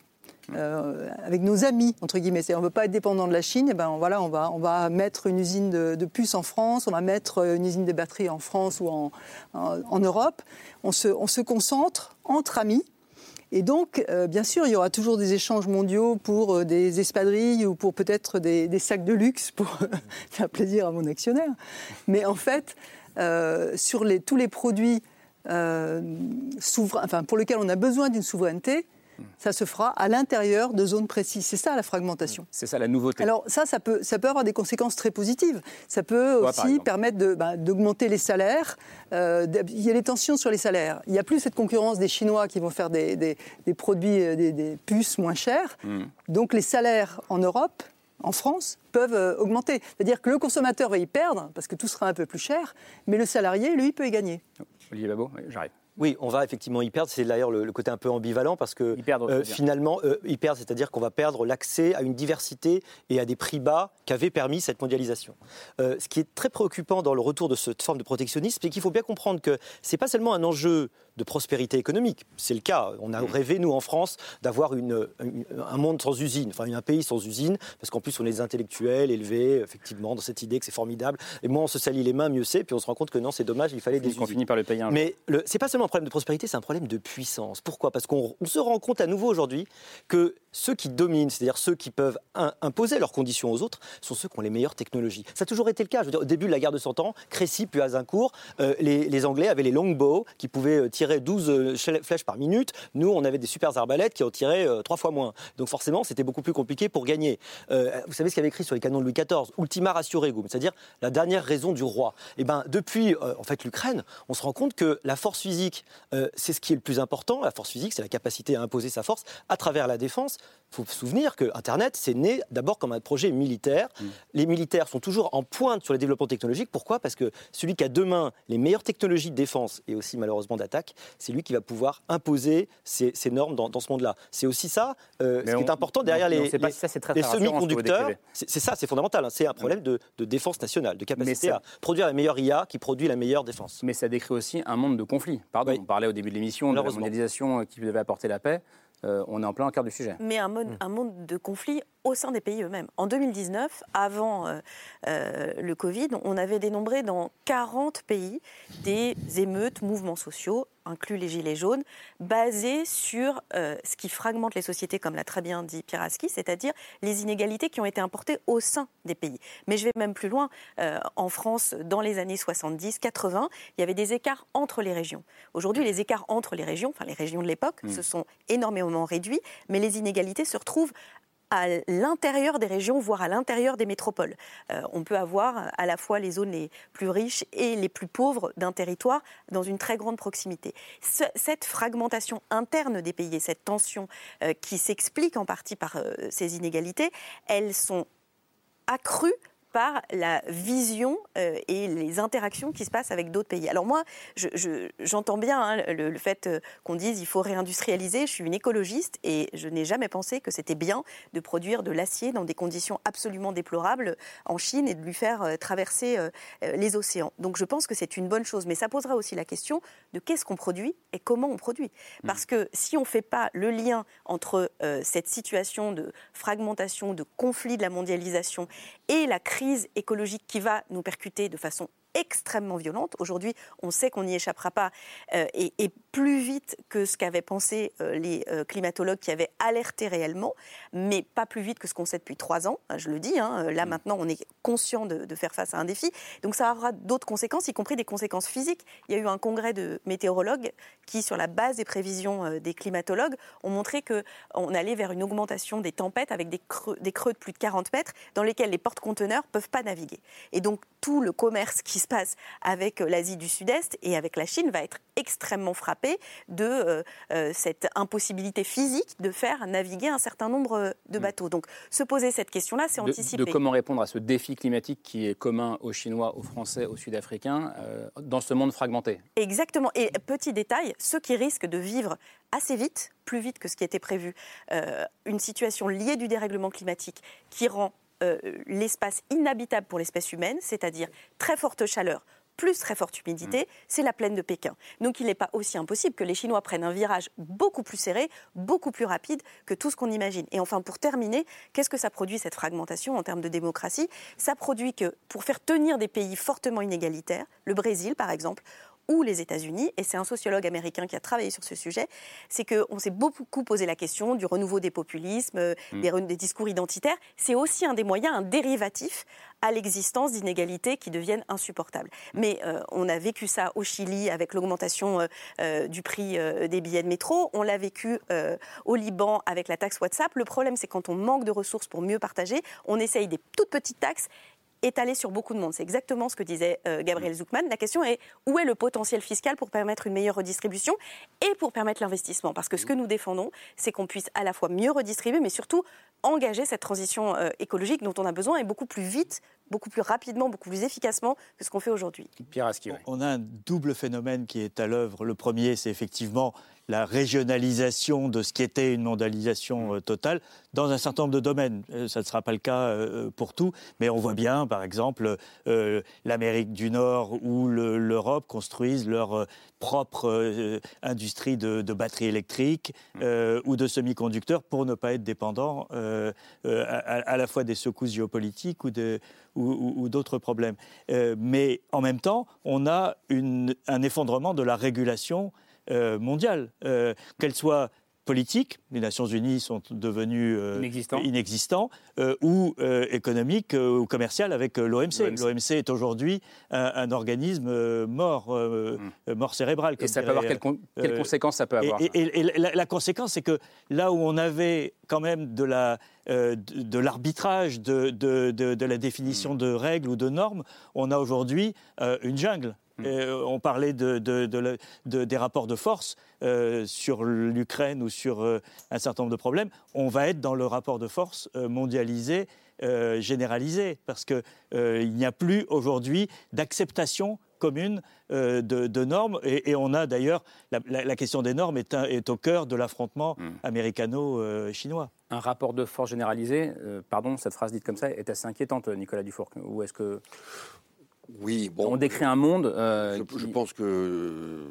Euh, avec nos amis, entre guillemets. On ne veut pas être dépendant de la Chine, et ben voilà, on, va, on va mettre une usine de, puces en France, on va mettre euh, une usine de batteries en France ou en, en, Europe. On se, on se concentre entre amis. Et donc, euh, bien sûr, il y aura toujours des échanges mondiaux pour des espadrilles ou pour peut-être des, des sacs de luxe pour faire plaisir à mon actionnaire. Mais en fait, sur les, tous les produits enfin, pour lesquels on a besoin d'une souveraineté, ça se fera à l'intérieur de zones précises. C'est ça la fragmentation. C'est ça la nouveauté. Alors ça, ça peut, ça peut avoir des conséquences très positives. Ça peut Quoi, aussi permettre bah, d'augmenter les salaires. Euh, il y a des tensions sur les salaires. Il n'y a plus cette concurrence des Chinois qui vont faire des, des- des produits, euh, des, des puces moins chères. Hmm. Donc les salaires en Europe, en France, peuvent euh, augmenter. C'est-à-dire que le consommateur va y perdre parce que tout sera un peu plus cher, mais le salarié, lui, peut y gagner. Olivier Babot, j'arrive. Oui, on va effectivement y perdre. C'est d'ailleurs le, côté un peu ambivalent parce que euh, finalement, euh, y perdre, c'est-à-dire qu'on va perdre l'accès à une diversité et à des prix bas qu'avait permis cette mondialisation. Euh, ce qui est très préoccupant dans le retour de cette forme de protectionnisme, c'est qu'il faut bien comprendre que c'est pas seulement un enjeu de prospérité économique. C'est le cas. On a rêvé, nous, en France, d'avoir une, un monde sans usine, enfin un pays sans usine, parce qu'en plus, on est des intellectuels élevés, effectivement, dans cette idée que c'est formidable. Et moins on se salit les mains, mieux c'est. Puis on se rend compte que non, c'est dommage, il fallait des usines. On finit par le payer. Mais c'est pas seulement un problème de prospérité, c'est un problème de puissance. Pourquoi? Parce qu'on se rend compte à nouveau aujourd'hui que ceux qui dominent, c'est-à-dire ceux qui peuvent imposer leurs conditions aux autres, sont ceux qui ont les meilleures technologies. Ça a toujours été le cas. Je veux dire, au début de la guerre de 100 ans, Crécy puis Azincourt, euh, les, Anglais avaient les longbows qui pouvaient euh, tirer 12 euh, flèches par minute. Nous, on avait des super arbalètes qui en tiraient trois fois moins. Donc forcément, c'était beaucoup plus compliqué pour gagner. vous savez ce qu'il avait écrit sur les canons de Louis XIV Ultima ratio regum, c'est-à-dire la dernière raison du roi. Et eh ben, depuis en fait l'Ukraine, on se rend compte que la force physique, c'est ce qui est le plus important. La force physique, c'est la capacité à imposer sa force à travers la défense. Il faut se souvenir que Internet, c'est né d'abord comme un projet militaire. Mm. Les militaires sont toujours en pointe sur les développements technologiques. Pourquoi? Parce que celui qui a demain les meilleures technologies de défense et aussi malheureusement d'attaque, c'est lui qui va pouvoir imposer ces, normes dans, ce monde-là. C'est aussi ça, euh, ce qui est important derrière les, semi-conducteurs. C'est ça, c'est fondamental. Hein. C'est un problème de, défense nationale, de capacité à produire la meilleure IA qui produit la meilleure défense. Mais ça décrit aussi un monde de conflits. Pardon, on parlait au début de l'émission de la mondialisation qui devait apporter la paix. Euh, on est en plein cœur du sujet. Mais un, mm. un monde de conflit au sein des pays eux-mêmes. En 2019, avant euh, euh, le Covid, on avait dénombré dans 40 pays des émeutes, mouvements sociaux, inclus les Gilets jaunes, basés sur euh, ce qui fragmente les sociétés, comme l'a très bien dit Piraski, c'est-à-dire les inégalités qui ont été importées au sein des pays. Mais je vais même plus loin. en France, dans les années 70-80, il y avait des écarts entre les régions. Aujourd'hui, les écarts entre les régions, enfin les régions de l'époque, mm. se sont énormément réduits, mais les inégalités se retrouvent à l'intérieur des régions, voire à l'intérieur des métropoles. Euh, on peut avoir à la fois les zones les plus riches et les plus pauvres d'un territoire dans une très grande proximité. cette fragmentation interne des pays et cette tension euh, qui s'explique en partie par euh, ces inégalités, elles sont accrues par la vision euh, et les interactions qui se passent avec d'autres pays. Alors moi, j'entends bien hein, le, fait euh, qu'on dise il faut réindustrialiser. Je suis une écologiste et je n'ai jamais pensé que c'était bien de produire de l'acier dans des conditions absolument déplorables en Chine et de lui faire euh, traverser les océans. Donc je pense que c'est une bonne chose, mais ça posera aussi la question de qu'est-ce qu'on produit et comment on produit. Mmh. Parce que si on ne fait pas le lien entre cette situation de fragmentation, de conflit de la mondialisation et la crise crise écologique qui va nous percuter de façon extrêmement violente. Aujourd'hui, on sait qu'on n'y échappera pas euh, et, plus vite que ce qu'avaient pensé euh, les euh, climatologues qui avaient alerté réellement, mais pas plus vite que ce qu'on sait depuis trois ans. Hein, je le dis, hein, là mm. maintenant, on est conscient de, faire face à un défi. Donc ça aura d'autres conséquences, y compris des conséquences physiques. Il y a eu un congrès de météorologues qui, sur la base des prévisions des climatologues, ont montré qu'on allait vers une augmentation des tempêtes avec des creux, des creux de plus de 40 mètres dans lesquels les porte-conteneurs ne peuvent pas naviguer. Et donc tout le commerce qui se passe avec l'Asie du Sud-Est et avec la Chine va être extrêmement frappé de euh, euh, cette impossibilité physique de faire naviguer un certain nombre de mm. bateaux. Donc se poser cette question-là, c'est anticiper. De comment répondre à ce défi climatique qui est commun aux Chinois, aux Français, aux Sud-Africains, euh, dans ce monde fragmenté? Exactement. Et petit détail, ceux qui risquent de vivre assez vite, plus vite que ce qui était prévu, une situation liée du dérèglement climatique qui rend euh, l'espace inhabitable pour l'espèce humaine, c'est-à-dire très forte chaleur, plus très forte humidité, mm. c'est la plaine de Pékin. Donc il n'est pas aussi impossible que les Chinois prennent un virage beaucoup plus serré, beaucoup plus rapide que tout ce qu'on imagine. Et enfin, pour terminer, qu'est-ce que ça produit cette fragmentation en termes de démocratie? Ça produit que pour faire tenir des pays fortement inégalitaires, le Brésil par exemple, ou les États-Unis, et c'est un sociologue américain qui a travaillé sur ce sujet, c'est qu'on s'est beaucoup posé la question du renouveau des populismes, euh, mm. des, discours identitaires. C'est aussi un des moyens, un dérivatif à l'existence d'inégalités qui deviennent insupportables. Mm. Mais euh, on a vécu ça au Chili avec l'augmentation euh, du prix des billets de métro, on l'a vécu au Liban avec la taxe WhatsApp. Le problème, c'est quand on manque de ressources pour mieux partager, on essaye des toutes petites taxes étalé sur beaucoup de monde. C'est exactement ce que disait euh, Gabriel Zuckman. La question est où est le potentiel fiscal pour permettre une meilleure redistribution et pour permettre l'investissement? Parce que ce que nous défendons, c'est qu'on puisse à la fois mieux redistribuer, mais surtout engager cette transition euh, écologique dont on a besoin et beaucoup plus vite, beaucoup plus rapidement, beaucoup plus efficacement que ce qu'on fait aujourd'hui. Pierre Aski, On a un double phénomène qui est à l'œuvre. Le premier, c'est effectivement la régionalisation de ce qui était une mondialisation euh, totale dans un certain nombre de domaines. Euh, Ça ne sera pas le cas euh, pour tout, mais on voit bien, par exemple, l'Amérique du Nord ou le- l'Europe construisent leur propre industrie de, de batteries électriques euh, ou de semi-conducteurs pour ne pas être dépendants à, la fois des secousses géopolitiques ou de- ou- ou- ou d'autres problèmes. Euh, mais en même temps, on a une- un effondrement de la régulation mondiale, euh, qu'elle soit politique, les Nations Unies sont devenues euh, Inexistants. inexistants, euh, ou euh, économique euh, ou commercial avec euh, l'OMC. L'OMC. Est aujourd'hui un, un organisme euh, mort, euh, euh, mort cérébrale. Et ça peut avoir quelles, con- quelles euh, conséquences ça peut avoir Et, et- et la, la conséquence, c'est que là où on avait quand même de la euh, de, de l'arbitrage, de, de- la définition de règles ou de normes, on a aujourd'hui euh, une jungle. Euh, on parlait de, de- de la- de- des rapports de force euh, sur l'Ukraine ou sur euh, un certain nombre de problèmes. On va être dans le rapport de force euh, mondialisé, euh, généralisé, parce qu'il n'y a plus aujourd'hui d'acceptation commune euh, de, de normes. Et, et on a d'ailleurs, la, la- la question des normes est, un- est au cœur de l'affrontement américano-chinois. Un rapport de force généralisé, euh, pardon, cette phrase dite comme ça est assez inquiétante, Nicolas Dufour. Ou est-ce que Oui, bon. on décrit un monde euh, Je, pense que euh,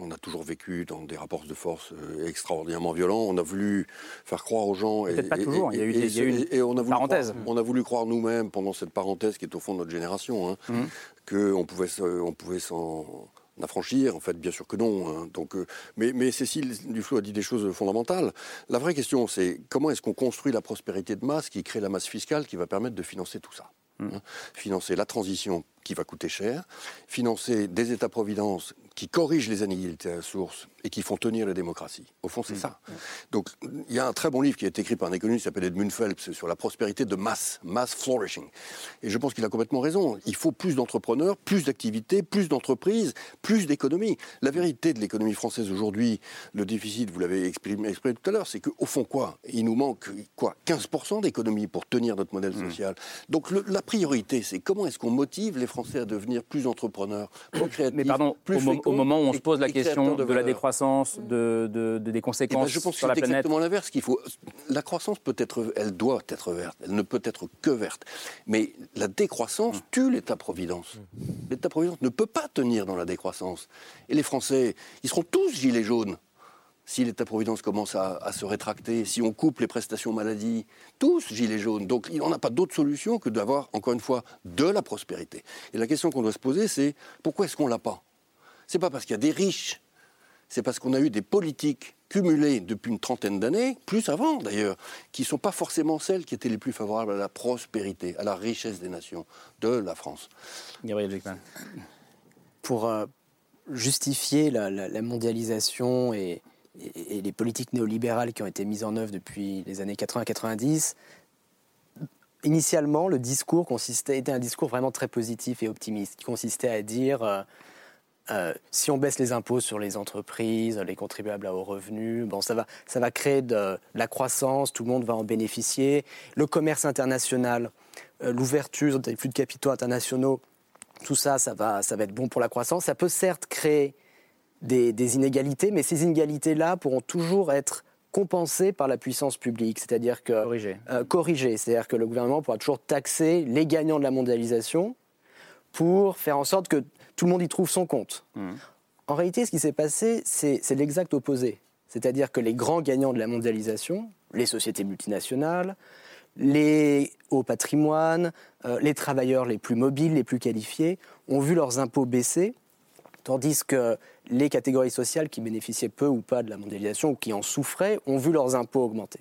on a toujours vécu dans des rapports de force euh, extraordinairement violents. On a voulu faire croire aux gens. Peut-être pas toujours, il y a eu et- des- il y a eu une et- on a voulu parenthèse. croire- on a voulu croire nous-mêmes pendant cette parenthèse qui est au fond de notre génération, hein, Mhm. qu'on pouvait, on pouvait s'en affranchir. En fait, bien sûr que non. hein. Donc, euh, mais, mais Cécile Duflot a dit des choses fondamentales. La vraie question, c'est comment est-ce qu'on construit la prospérité de masse qui crée la masse fiscale qui va permettre de financer tout ça? Hein. Financer la transition qui va coûter cher, financer des États-providence qui corrigent les inégalités à la source et qui font tenir la démocratie. Au fond, c'est ça. Donc, il y a un très bon livre qui a été écrit par un économiste qui s'appelle Edmund Phelps sur la prospérité de masse, mass flourishing. Et je pense qu'il a complètement raison. Il faut plus d'entrepreneurs, plus d'activités, plus d'entreprises, plus d'économies. La vérité de l'économie française aujourd'hui, le déficit, vous l'avez exprimé, exprimé tout à l'heure, c'est qu'au fond, quoi? Il nous manque, quoi? 15% d'économie pour tenir notre modèle social. Donc, le- la priorité, c'est comment est-ce qu'on motive les Français à devenir plus entrepreneurs, plus créatifs, Mais pardon, plus au, moment où on se pose la question de, la décroissance, de, de- de- des Eh ben, conséquences je pense que c'est exactement l'inverse qu'il faut. La croissance peut être, elle doit être verte, elle ne peut être que verte. Mais la décroissance tue l'État-providence. L'État-providence ne peut pas tenir dans la décroissance. Et les Français, ils seront tous gilets jaunes. Si l'État-providence commence à, à se rétracter, si on coupe les prestations maladie, tous gilets jaunes. Donc on n'a pas d'autre solution que d'avoir, encore une fois, de la prospérité. Et la question qu'on doit se poser, c'est pourquoi est-ce qu'on l'a pas? C'est pas parce qu'il y a des riches c'est parce qu'on a eu des politiques cumulées depuis une trentaine d'années, plus avant d'ailleurs, qui ne sont pas forcément celles qui étaient les plus favorables à la prospérité, à la richesse des nations de la France. Gabriel Wickman. pour euh, justifier la, la- la mondialisation et, et- les politiques néolibérales qui ont été mises en œuvre depuis les années 80-90, initialement, le discours était un discours vraiment très positif et optimiste, qui consistait à dire euh, euh, si on baisse les impôts sur les entreprises, les contribuables à haut revenu, bon, ça, va, ça va créer de, de la croissance, tout le monde va en bénéficier. Le commerce international, euh, l'ouverture des flux de capitaux internationaux, tout ça, ça va, ça va être bon pour la croissance. Ça peut certes créer des, des inégalités, mais ces inégalités-là pourront toujours être compensées par la puissance publique, c'est-à-dire que Corrigé. euh, c'est-à-dire que le gouvernement pourra toujours taxer les gagnants de la mondialisation pour faire en sorte que tout le monde y trouve son compte. En réalité, ce qui s'est passé, c'est c'est l'exact opposé. C'est-à-dire que les grands gagnants de la mondialisation, les sociétés multinationales, les hauts patrimoines, euh, les travailleurs les plus mobiles, les plus qualifiés, ont vu leurs impôts baisser, tandis que les catégories sociales qui bénéficiaient peu ou pas de la mondialisation ou qui en souffraient ont vu leurs impôts augmenter.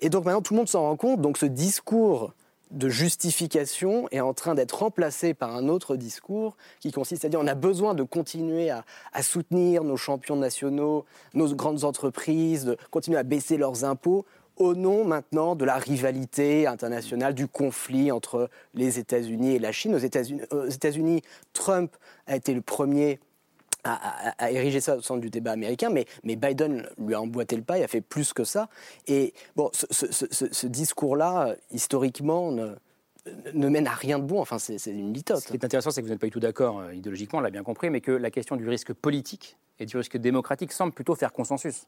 Et donc maintenant, tout le monde s'en rend compte. Donc ce discours de justification est en train d'être remplacé par un autre discours qui consiste à dire on a besoin de continuer à, soutenir nos champions nationaux, nos grandes entreprises, de continuer à baisser leurs impôts au nom maintenant de la rivalité internationale, du conflit entre les États-Unis et la Chine. Aux États-Unis, États-Unis, Trump a été le premier a, a- a érigé ça au centre du débat américain, mais, Biden lui a emboîté le pas, il a fait plus que ça. Et bon, ce, discours-là, historiquement, ne, ne mène à rien de bon. Enfin, c'est c'est une litote. Ce qui est intéressant, c'est que vous n'êtes pas du tout d'accord euh, idéologiquement, on l'a bien compris, mais que la question du risque politique et du risque démocratique semble plutôt faire consensus.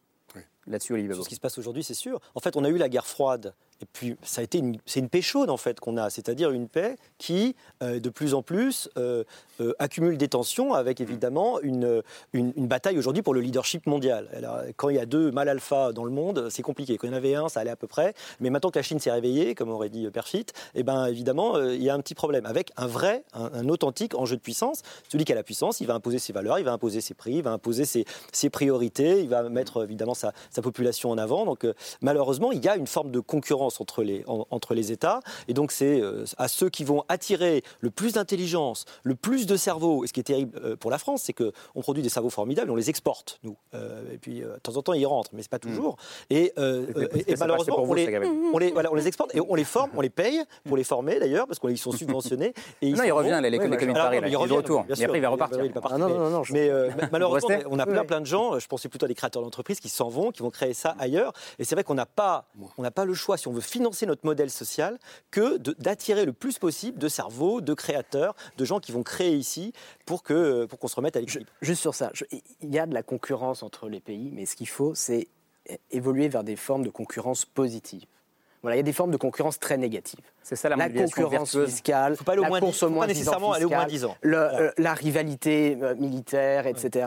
Là-dessus, Olivier Sur ce qui se passe aujourd'hui, c'est sûr. En fait, on a eu la guerre froide. Et puis, ça a été une, c'est une paix chaude, en fait, qu'on a. C'est-à-dire une paix qui, euh, de plus en plus, euh, euh, accumule des tensions avec, évidemment, une, une, une bataille aujourd'hui pour le leadership mondial. Alors, quand il y a deux mal alpha dans le monde, c'est compliqué. Quand il y en avait un, ça allait à peu près. Mais maintenant que la Chine s'est réveillée, comme aurait dit Perfit, eh ben, évidemment, euh, il y a un petit problème avec un vrai, un, un authentique enjeu de puissance. Celui qui a la puissance, il va imposer ses valeurs, il va imposer ses prix, il va imposer ses, ses priorités, il va mettre, évidemment, sa, sa population en avant. Donc, euh, malheureusement, il y a une forme de concurrence entre les, en- entre les États. Et donc, c'est euh, à ceux qui vont attirer le plus d'intelligence, le plus de cerveaux. Et ce qui est terrible euh, pour la France, c'est qu'on produit des cerveaux formidables, on les exporte, nous. Euh, et puis, euh, de temps en temps, ils rentrent, mais c'est pas toujours. Et, malheureusement, vous, on, les, ça, Gabriel. on, les, voilà, on les exporte et on les forme, on les paye pour les former d'ailleurs, parce qu'ils sont subventionnés. Et Non, s'en il revient, d'économie de Paris, non, il est de revient, retour. bien Et après, sûr. il va repartir. Ah non, mais- non, non, Mais malheureusement, on a plein, plein de gens, je pensais plutôt à des créateurs d'entreprises qui s'en vont, qui vont créer ça ailleurs. Et c'est vrai qu'on n'a pas, on n'a pas le choix, si on veut financer notre modèle social, que d'attirer le plus possible de cerveaux, de créateurs, de gens qui vont créer ici pour que pour qu'on se remette à l'équilibre. Juste sur ça, je- il y a de la concurrence entre les pays, mais ce qu'il faut, c'est évoluer vers des formes de concurrence positive. Voilà, il y a des formes de concurrence très négatives. C'est ça la mondialisation concurrence vertueuse. fiscale, Faut pas aller au la moins course dix- au faut moins pas 10 ans nécessairement aller au moins fiscale, 10 ans. le- Voilà. euh, la rivalité euh, militaire, etc.,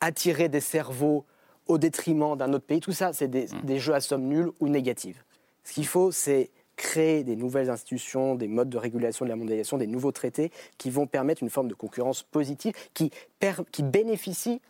attirer des cerveaux au détriment d'un autre pays, tout ça, c'est des, des jeux à somme nulle ou négatives. Ce qu'il faut, c'est créer des nouvelles institutions, des modes de régulation de la mondialisation, des nouveaux traités qui vont permettre une forme de concurrence positive qui, qui bénéficie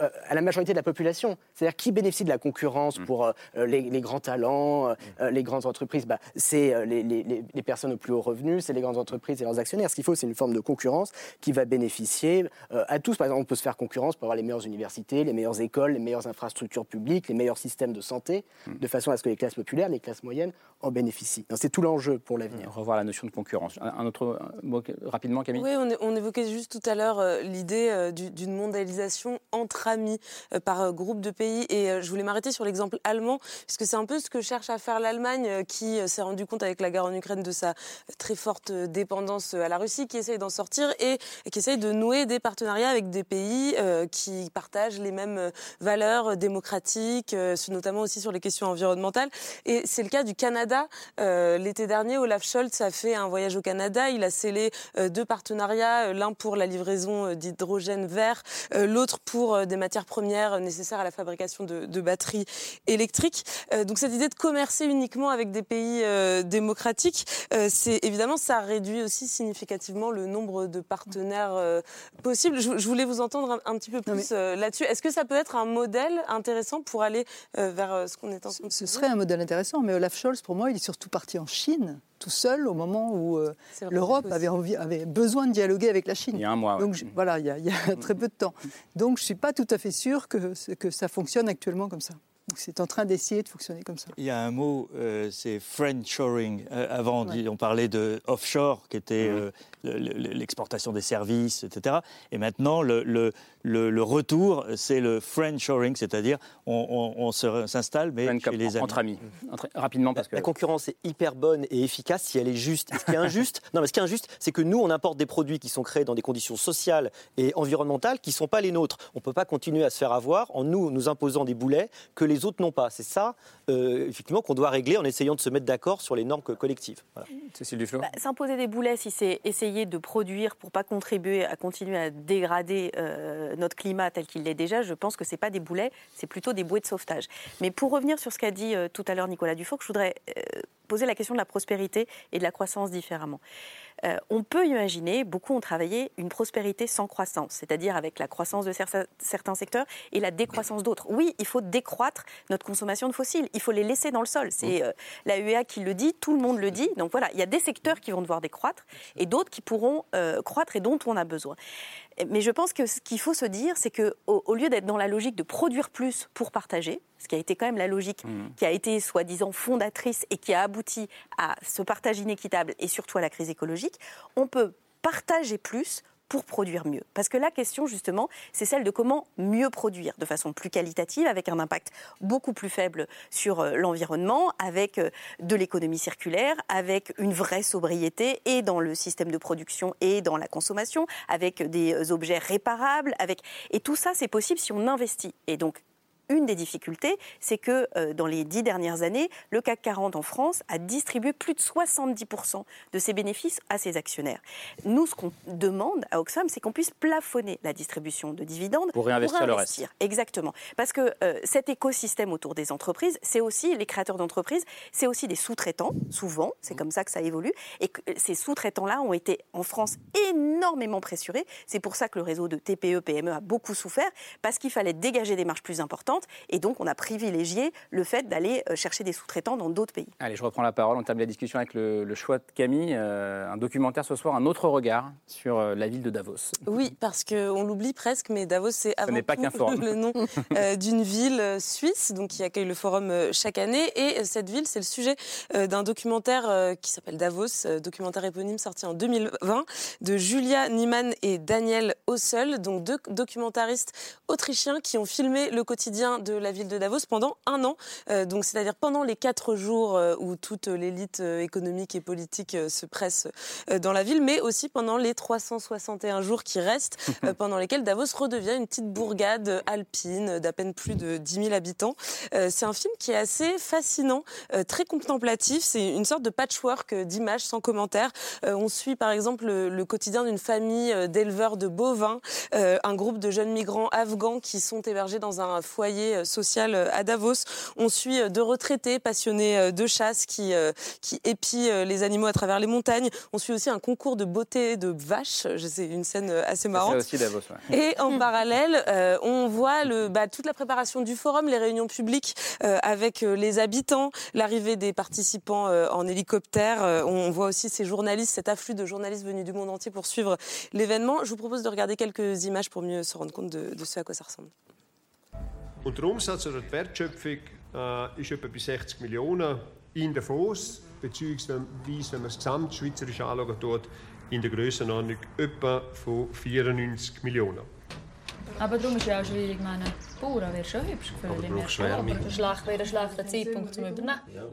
euh, à la majorité de la population. C'est-à-dire qui bénéficie de la concurrence pour euh, les, les grands talents, euh, euh, les grandes entreprises? Bah, C'est euh, les, les- les- personnes aux plus hauts revenus, c'est les grandes entreprises et leurs actionnaires. Ce qu'il faut, c'est une forme de concurrence qui va bénéficier euh, à tous. Par exemple, on peut se faire concurrence pour avoir les meilleures universités, les meilleures écoles, les meilleures infrastructures publiques, les meilleurs systèmes de santé, de façon à ce que les classes populaires, les classes moyennes en bénéficient. Donc, C'est tout l'enjeu pour l'avenir. Revoir la notion de concurrence. Un un autre mot rapidement, Camille? Oui, on, on évoquait juste tout à l'heure euh, l'idée euh, du- d'une mondialisation entre amis euh, par euh, groupe de pays. Et euh, je voulais m'arrêter sur l'exemple allemand, puisque c'est un peu ce que cherche à faire l'Allemagne, qui s'est rendu compte avec la guerre en Ukraine de sa très forte dépendance à la Russie, qui essaye d'en sortir et, qui essaye de nouer des partenariats avec des pays qui partagent les mêmes valeurs démocratiques, notamment aussi sur les questions environnementales. Et c'est le cas du Canada. L'été dernier, Olaf Scholz a fait un voyage au Canada. Il a scellé deux partenariats, l'un pour la livraison d'hydrogène vert, l'autre pour euh, des matières premières nécessaires à la fabrication de, de batteries électriques. Euh, donc cette idée de commercer uniquement avec des pays euh, démocratiques, c'est évidemment ça réduit aussi significativement le nombre de partenaires possibles. Je, je voulais vous entendre un, un petit peu plus là-dessus. Est-ce que ça peut être un modèle intéressant pour aller vers ce qu'on est en train de Ce serait un modèle intéressant, mais Olaf Scholz, pour moi, il est surtout parti en Chine, tout seul, au moment où euh, l'Europe avait, besoin de dialoguer avec la Chine. Il y a un mois. ouais. Donc je- voilà, il y, a, il y a très peu de temps. Donc je ne suis pas tout à fait sûre que, ça fonctionne actuellement comme ça. C'est en train d'essayer de fonctionner comme ça. Il y a un mot, euh, c'est friendshoring. Euh, avant, on parlait de offshore, qui était Mhm. euh, l'exportation des services, etc. Et maintenant, le, le- le- le retour, c'est le friendshoring, c'est-à-dire on, on- on se- s'installe, mais Friend chez les amis. entre amis. Entre- rapidement, parce que. La concurrence est hyper bonne et efficace si elle est juste. Ce qui est injuste, non, mais ce qui est injuste, c'est que nous, on importe des produits qui sont créés dans des conditions sociales et environnementales qui ne sont pas les nôtres. On ne peut pas continuer à se faire avoir en nous, nous imposant des boulets que les autres n'ont pas. C'est ça, euh, effectivement, qu'on doit régler en essayant de se mettre d'accord sur les normes co- collectives. Voilà. Cécile Duflo Bah, S'imposer des boulets, si c'est essayer de produire pour pas contribuer à continuer à dégrader euh, notre climat tel qu'il l'est déjà, je pense que c'est pas des boulets, c'est plutôt des bouées de sauvetage. Mais pour revenir sur ce qu'a dit euh, tout à l'heure Nicolas Dufour, je voudrais euh, poser la question de la prospérité et de la croissance différemment. Euh, on peut imaginer, beaucoup ont travaillé, une prospérité sans croissance, c'est-à-dire avec la croissance de cer- certains secteurs et la décroissance d'autres. Oui, il faut décroître notre consommation de fossiles, il faut les laisser dans le sol. C'est euh, la UEA qui le dit, tout le monde le dit. Donc voilà, il y a des secteurs qui vont devoir décroître et d'autres qui pourront euh, croître et dont on a besoin. Mais je pense que ce qu'il faut se dire, c'est que au, au lieu d'être dans la logique de produire plus pour partager, ce qui a été quand même la logique qui a été soi-disant fondatrice et qui a abouti à ce partage inéquitable et surtout à la crise écologique, on peut partager plus pour produire mieux. Parce que la question, justement, c'est celle de comment mieux produire de façon plus qualitative, avec un impact beaucoup plus faible sur euh, l'environnement, avec euh, de l'économie circulaire, avec une vraie sobriété et dans le système de production et dans la consommation, avec des euh, objets réparables, avec et tout ça c'est possible si on investit. Et donc une des difficultés, c'est que euh, dans les dix dernières années, le CAC 40 en France a distribué plus de 70% de ses bénéfices à ses actionnaires. Nous, ce qu'on demande à Oxfam, c'est qu'on puisse plafonner la distribution de dividendes pour réinvestir, le reste. Exactement. Parce que euh, cet écosystème autour des entreprises, c'est aussi les créateurs d'entreprises, c'est aussi des sous-traitants, souvent, c'est comme ça que ça évolue, et que ces sous-traitants-là ont été en France énormément pressurés. C'est pour ça que le réseau de TPE, PME a beaucoup souffert, parce qu'il fallait dégager des marges plus importantes et donc, on a privilégié le fait d'aller euh, chercher des sous-traitants dans d'autres pays. Allez, je reprends la parole. On termine la discussion avec le, choix de Camille. Euh, un documentaire ce soir, un autre regard sur euh, la ville de Davos. Oui, parce qu'on l'oublie presque, mais Davos, c'est avant pas tout le nom d'une ville suisse donc, qui accueille le forum chaque année. Et cette ville, c'est le sujet d'un documentaire qui s'appelle Davos, documentaire éponyme sorti en 2020 de Julia Niemann et Daniel Hossel, donc deux documentaristes autrichiens qui ont filmé le quotidien de la ville de Davos pendant un an. Euh, donc, c'est-à-dire pendant les quatre jours euh, où toute l'élite euh, économique et politique se presse dans la ville, mais aussi pendant les 361 jours qui restent, pendant lesquels Davos redevient une petite bourgade alpine d'à peine plus de 10 000 habitants. c'est un film qui est assez fascinant, très contemplatif. C'est une sorte de patchwork d'images sans commentaire. on suit par exemple le, le quotidien d'une famille d'éleveurs de bovins, un groupe de jeunes migrants afghans qui sont hébergés dans un foyer euh, social euh, à Davos. On suit euh, deux retraités passionnés de chasse qui, qui épient les animaux à travers les montagnes. On suit aussi un concours de beauté de vaches. C'est une scène assez marrante. Aussi Davos, Et en parallèle, on voit le, bah, toute la préparation du forum, les réunions publiques avec les habitants, l'arrivée des participants en hélicoptère. on voit aussi ces journalistes, cet afflux de journalistes venus du monde entier pour suivre l'événement. Je vous propose de regarder quelques images pour mieux se rendre compte de, de ce à quoi ça ressemble. Und der Umsatz oder die Wertschöpfung äh, ist etwa bei 60 Millionen in Davos, beziehungsweise wenn man es gesamtschweizerisch anschauen tut, in der Grössenordnung etwa von 94 Millionen. Aber darum ist ja auch schwierig, meine Bauern wäre schon hübsch gefühlt. Aber, aber schlecht wäre ein schlechter Zeitpunkt zum Übernehmen. Ja.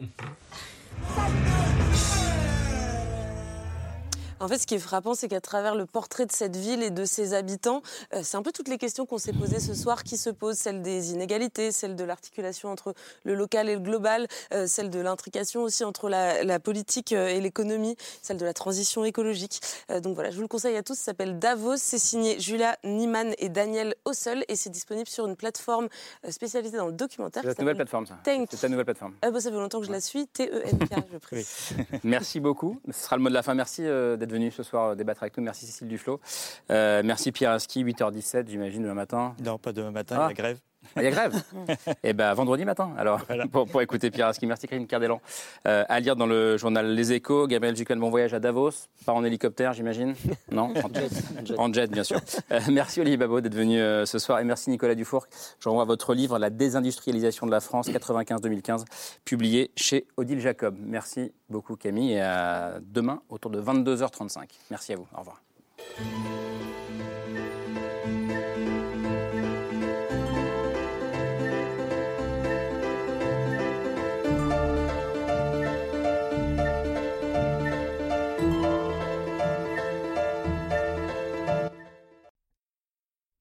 En fait, ce qui est frappant, c'est qu'à travers le portrait de cette ville et de ses habitants, euh, c'est un peu toutes les questions qu'on s'est posées ce soir qui se posent, celle des inégalités, celle de l'articulation entre le local et le global, euh, celle de l'intrication aussi entre la, politique euh, et l'économie, celle de la transition écologique. donc voilà, je vous le conseille à tous, ça s'appelle Davos, c'est signé Julia Niemann et Daniel Hossel et c'est disponible sur une plateforme spécialisée dans le documentaire. C'est ta nouvelle plateforme, ça C'est ta nouvelle plateforme. Ah bah, ça fait longtemps que je la suis, T-E-N-K, je prie. Merci beaucoup. Ce sera le mot de la fin. Merci d'être venu ce soir débattre avec nous. Merci Cécile Duflo. Euh, merci Pierre Aski, 8h17, j'imagine, demain matin. Non, pas demain matin, ah. grève. Ah, il y a grève Et eh ben vendredi matin, alors, pour, écouter Pierre Aski. Merci Karine Cardelan. Euh, à lire dans le journal Les Échos, Gabriel Jucan, bon voyage à Davos. Pas en hélicoptère, j'imagine? Non? En jet. en jet. bien sûr. Euh, merci Olivier Babot d'être venu euh, ce soir. Et merci Nicolas Dufour. Je renvoie votre livre La désindustrialisation de la France 95-2015, publié chez Odile Jacob. Merci beaucoup Camille et à demain autour de 22h35. Merci à vous. Au revoir.